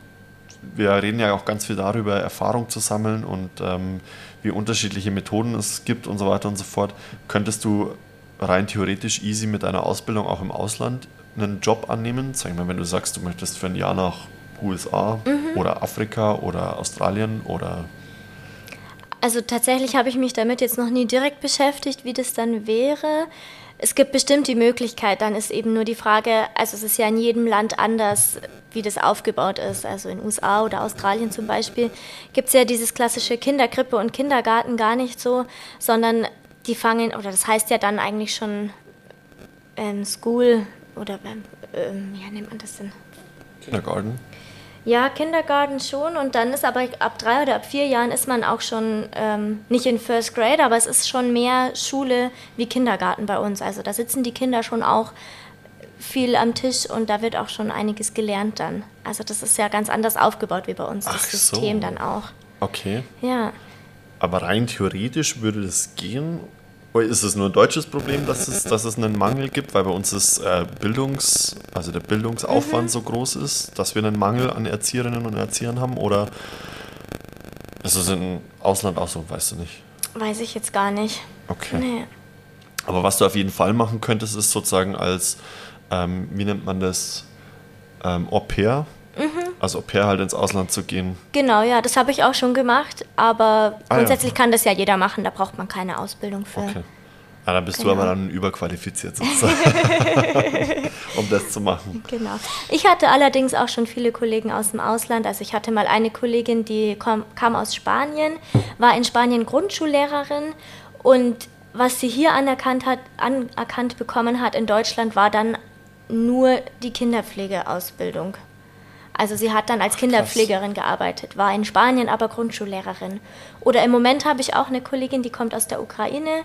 wir reden ja auch ganz viel darüber, Erfahrung zu sammeln und ähm, wie unterschiedliche Methoden es gibt und so weiter und so fort. Könntest du rein theoretisch easy mit deiner Ausbildung auch im Ausland einen Job annehmen? Sag mal, wenn du sagst, du möchtest für ein Jahr nach USA Mhm. oder Afrika oder Australien oder Also tatsächlich habe ich mich damit jetzt noch nie direkt beschäftigt, wie das dann wäre. Es gibt bestimmt die Möglichkeit, dann ist eben nur die Frage, also es ist ja in jedem Land anders, wie das aufgebaut ist. Also in USA oder Australien zum Beispiel gibt es ja dieses klassische Kinderkrippe und Kindergarten gar nicht so, sondern die fangen, oder das heißt ja dann eigentlich schon ähm, School oder ähm, wie nennt man das denn? Kindergarten? Ja, Kindergarten schon und dann ist aber ab drei oder ab vier Jahren ist man auch schon ähm, nicht in First Grade, aber es ist schon mehr Schule wie Kindergarten bei uns. Also da sitzen die Kinder schon auch viel am Tisch und da wird auch schon einiges gelernt dann. Also das ist ja ganz anders aufgebaut wie bei uns, Ach das so. System dann auch. Okay. Ja. Aber rein theoretisch würde das gehen? Ist es nur ein deutsches Problem, dass es, dass es einen Mangel gibt, weil bei uns das äh, Bildungs-, also der Bildungsaufwand Mhm. so groß ist, dass wir einen Mangel an Erzieherinnen und Erziehern haben? Oder ist es im Ausland auch so? Weißt du nicht. Weiß ich jetzt gar nicht. Okay. Nee. Aber was du auf jeden Fall machen könntest, ist sozusagen als, ähm, wie nennt man das, ähm, Au pair, Mhm. Als Au pair halt ins Ausland zu gehen. Genau, ja, das habe ich auch schon gemacht, aber Ah, ja. grundsätzlich kann das ja jeder machen, da braucht man keine Ausbildung für. Okay. Ja, dann bist Genau. du aber dann überqualifiziert sozusagen, *laughs* um das zu machen. Genau. Ich hatte allerdings auch schon viele Kollegen aus dem Ausland. Also ich hatte mal eine Kollegin, die kom, kam aus Spanien, war in Spanien Grundschullehrerin und was sie hier anerkannt hat, anerkannt bekommen hat in Deutschland, war dann nur die Kinderpflegeausbildung. Also sie hat dann als Kinderpflegerin gearbeitet, war in Spanien aber Grundschullehrerin. Oder im Moment habe ich auch eine Kollegin, die kommt aus der Ukraine,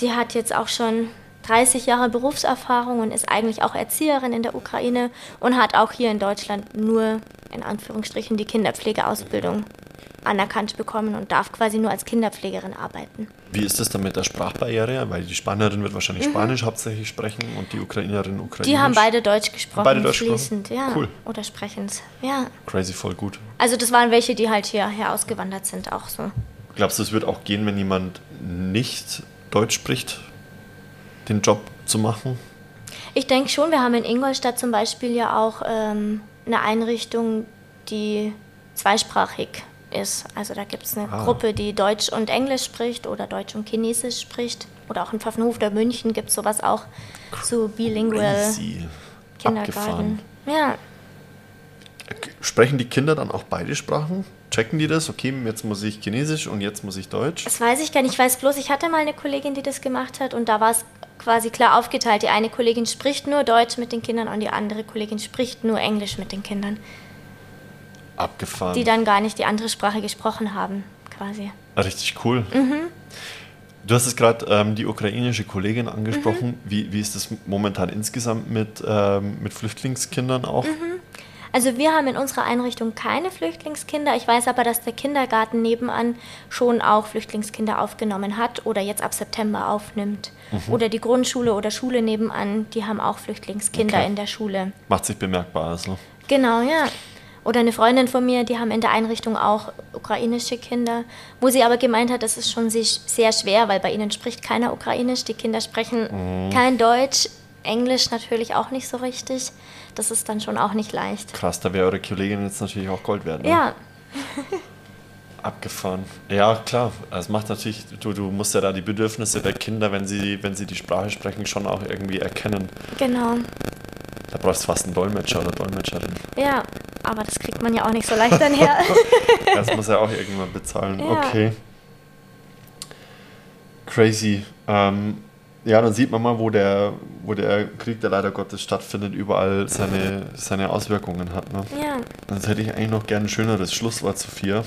die hat jetzt auch schon 30 Jahre Berufserfahrung und ist eigentlich auch Erzieherin in der Ukraine und hat auch hier in Deutschland nur in Anführungsstrichen die Kinderpflegeausbildung anerkannt bekommen und darf quasi nur als Kinderpflegerin arbeiten. Wie ist das dann mit der Sprachbarriere? Weil die Spanierin wird wahrscheinlich Spanisch hauptsächlich sprechen und die Ukrainerin Ukrainisch. Mhm. Die haben beide Deutsch gesprochen, Beide Deutsch gesprochen? fließend, ja. Cool. Oder sprechend, ja. Crazy, voll gut. Also das waren welche, die halt hierher ausgewandert sind, auch so. Glaubst du, es wird auch gehen, wenn jemand nicht Deutsch spricht, den Job zu machen? Ich denke schon, wir haben in Ingolstadt zum Beispiel ja auch ähm, eine Einrichtung, die zweisprachig ist. Also da gibt es eine Ah. Gruppe, die Deutsch und Englisch spricht oder Deutsch und Chinesisch spricht. Oder auch in Pfaffenhof oder München gibt es sowas auch, so bilingual Crazy. Kindergarten. Abgefahren. Ja, Sprechen die Kinder dann auch beide Sprachen? Checken die das? Okay, jetzt muss ich Chinesisch und jetzt muss ich Deutsch. das weiß ich gar nicht. Ich weiß bloß, ich hatte mal eine Kollegin, die das gemacht hat und da war es quasi klar aufgeteilt. Die eine Kollegin spricht nur Deutsch mit den Kindern und die andere Kollegin spricht nur Englisch mit den Kindern, Abgefahren. die dann gar nicht die andere Sprache gesprochen haben, quasi. Ah, Richtig cool. Mhm. Du hast es gerade ähm, die ukrainische Kollegin Mhm. angesprochen. Wie, wie ist das momentan insgesamt mit, ähm, mit Flüchtlingskindern auch? Mhm. Also wir haben in unserer Einrichtung keine Flüchtlingskinder. Ich weiß aber, dass der Kindergarten nebenan schon auch Flüchtlingskinder aufgenommen hat oder jetzt ab September aufnimmt. Oder die Grundschule oder Schule nebenan, die haben auch Flüchtlingskinder Okay. in der Schule. Macht sich bemerkbar also. Genau, ja. Oder eine Freundin von mir, die haben in der Einrichtung auch ukrainische Kinder, wo sie aber gemeint hat, das ist schon sehr schwer, weil bei ihnen spricht keiner Ukrainisch. Die Kinder sprechen kein Deutsch, Englisch natürlich auch nicht so richtig. Das ist dann schon auch nicht leicht. Krass, da wäre eure Kollegin jetzt natürlich auch Gold wert. Ne? Ja, *laughs* Abgefahren. Ja, klar. Es macht natürlich, du, du musst ja da die Bedürfnisse der Kinder, wenn sie, wenn sie die Sprache sprechen, schon auch irgendwie erkennen. genau. Da brauchst du fast einen Dolmetscher oder Dolmetscherin. Ja, aber das kriegt man ja auch nicht so leicht dann her. *laughs* Das muss er auch irgendwann bezahlen. Ja. Okay. Crazy. Ähm, ja, dann sieht man mal, wo der, wo der Krieg, der leider Gottes stattfindet, überall seine, seine Auswirkungen hat. Ne? ja. Sonst hätte ich eigentlich noch gerne ein schöneres Schlusswort, Sophia.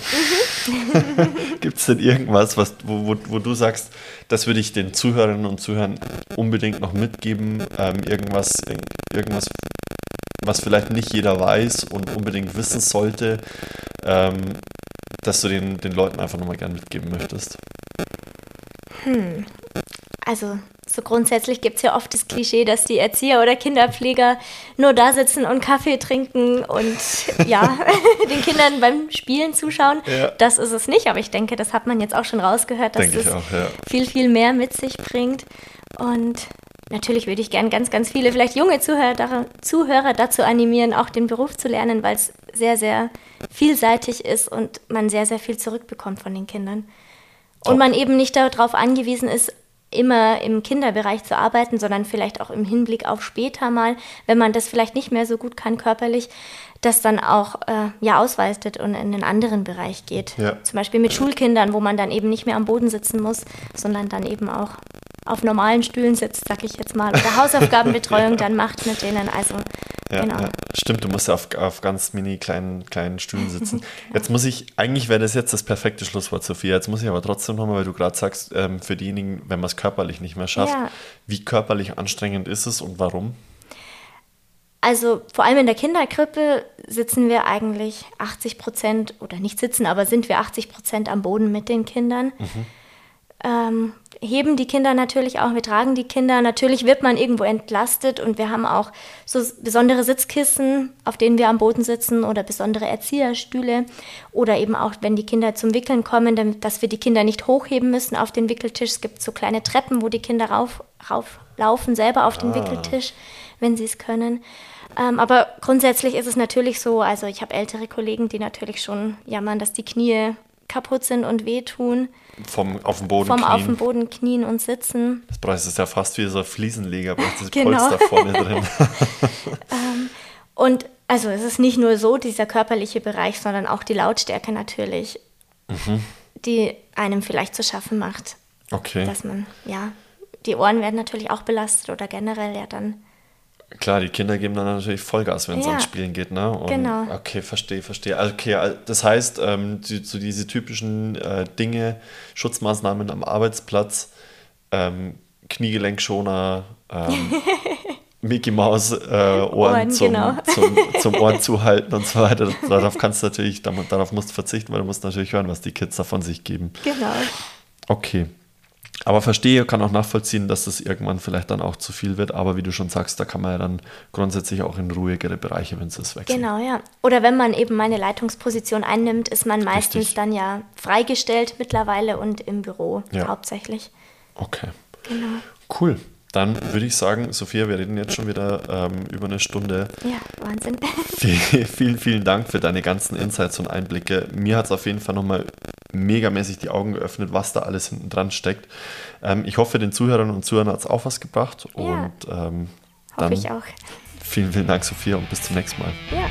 Mhm. *laughs* *laughs* Gibt es denn irgendwas, was, wo, wo, wo du sagst, das würde ich den Zuhörerinnen und Zuhörern unbedingt noch mitgeben? Ähm, irgendwas, irgendwas, was vielleicht nicht jeder weiß und unbedingt wissen sollte, ähm, dass du den, den Leuten einfach nochmal gerne mitgeben möchtest? Also, so grundsätzlich gibt es ja oft das Klischee, dass die Erzieher oder Kinderpfleger nur da sitzen und Kaffee trinken und *laughs* ja, *laughs* den Kindern beim Spielen zuschauen. Ja. Das ist es nicht, aber ich denke, das hat man jetzt auch schon rausgehört, dass es auch, ja. viel, viel mehr mit sich bringt. Und natürlich würde ich gern ganz, ganz viele, vielleicht junge Zuhörer, Zuhörer dazu animieren, auch den Beruf zu lernen, weil es sehr, sehr vielseitig ist und man sehr, sehr viel zurückbekommt von den Kindern. Und man eben nicht darauf angewiesen ist, immer im Kinderbereich zu arbeiten, sondern vielleicht auch im Hinblick auf später mal, wenn man das vielleicht nicht mehr so gut kann körperlich, das dann auch äh, ja ausweitet und in einen anderen Bereich geht. Ja. Zum Beispiel mit Schulkindern, wo man dann eben nicht mehr am Boden sitzen muss, sondern dann eben auch auf normalen Stühlen sitzt, sag ich jetzt mal, oder Hausaufgabenbetreuung *laughs* dann macht mit denen. Also Ja, genau. ja, stimmt, du musst ja auf, auf ganz mini kleinen, kleinen Stühlen sitzen. *laughs* Jetzt muss ich, eigentlich wäre das jetzt das perfekte Schlusswort, Sophia. Jetzt muss ich aber trotzdem nochmal, weil du gerade sagst, ähm, für diejenigen, wenn man es körperlich nicht mehr schafft, Ja. wie körperlich anstrengend ist es und warum? Also vor allem in der Kinderkrippe sitzen wir eigentlich 80 Prozent, oder nicht sitzen, aber sind wir 80 Prozent am Boden mit den Kindern. Ähm, heben die Kinder natürlich auch, wir tragen die Kinder. Natürlich wird man irgendwo entlastet und wir haben auch so besondere Sitzkissen, auf denen wir am Boden sitzen oder besondere Erzieherstühle oder eben auch, wenn die Kinder zum Wickeln kommen, dass wir die Kinder nicht hochheben müssen auf den Wickeltisch. Es gibt so kleine Treppen, wo die Kinder rauf, rauflaufen, selber auf den Wickeltisch, wenn sie es können. Ähm, aber grundsätzlich ist es natürlich so, also ich habe ältere Kollegen, die natürlich schon jammern, dass die Knie kaputt sind und wehtun, Vom auf dem Boden vom auf dem knien. Boden knien und sitzen. Das brauchst du ja fast wie so ein Fliesenleger, brauchst das Genau. Polster vorne drin. *laughs* *laughs* Und also es ist nicht nur so dieser körperliche Bereich, sondern auch die Lautstärke natürlich, die einem vielleicht zu schaffen macht, Okay. dass man, ja, die Ohren werden natürlich auch belastet oder generell ja dann. Klar, die Kinder geben dann natürlich Vollgas, wenn es Ja. ans Spielen geht, ne? Und, Genau. Okay, verstehe, verstehe. Okay, das heißt, ähm, die, so diese typischen äh, Dinge, Schutzmaßnahmen am Arbeitsplatz, ähm, Kniegelenksschoner, ähm, *laughs* Mickey Maus äh, Ohren, Ohren, zum, genau. zum, zum Ohren *laughs* zuhalten und so weiter. Darauf kannst du natürlich, darauf darauf musst du verzichten, weil du musst natürlich hören, was die Kids da von sich geben. Genau. Okay. Aber verstehe, kann auch nachvollziehen, dass das irgendwann vielleicht dann auch zu viel wird. Aber wie du schon sagst, da kann man ja dann grundsätzlich auch in ruhigere Bereiche, wenn es ist, wechseln. Genau, ja. Oder wenn man eben meine Leitungsposition einnimmt, ist man meistens Richtig. dann ja freigestellt mittlerweile und im Büro Ja. hauptsächlich. Okay. Genau. Cool. Dann würde ich sagen, Sophia, wir reden jetzt schon wieder ähm, über eine Stunde. Ja, Wahnsinn. *laughs* Vielen, vielen, vielen Dank für deine ganzen Insights und Einblicke. Mir hat es auf jeden Fall nochmal megamäßig die Augen geöffnet, was da alles hinten dran steckt. Ähm, ich hoffe, den Zuhörern und Zuhörern hat es auch was gebracht. Ja. Und ähm, Hoffe dann ich auch. Vielen, vielen Dank, Sophia, und bis zum nächsten Mal. Ja.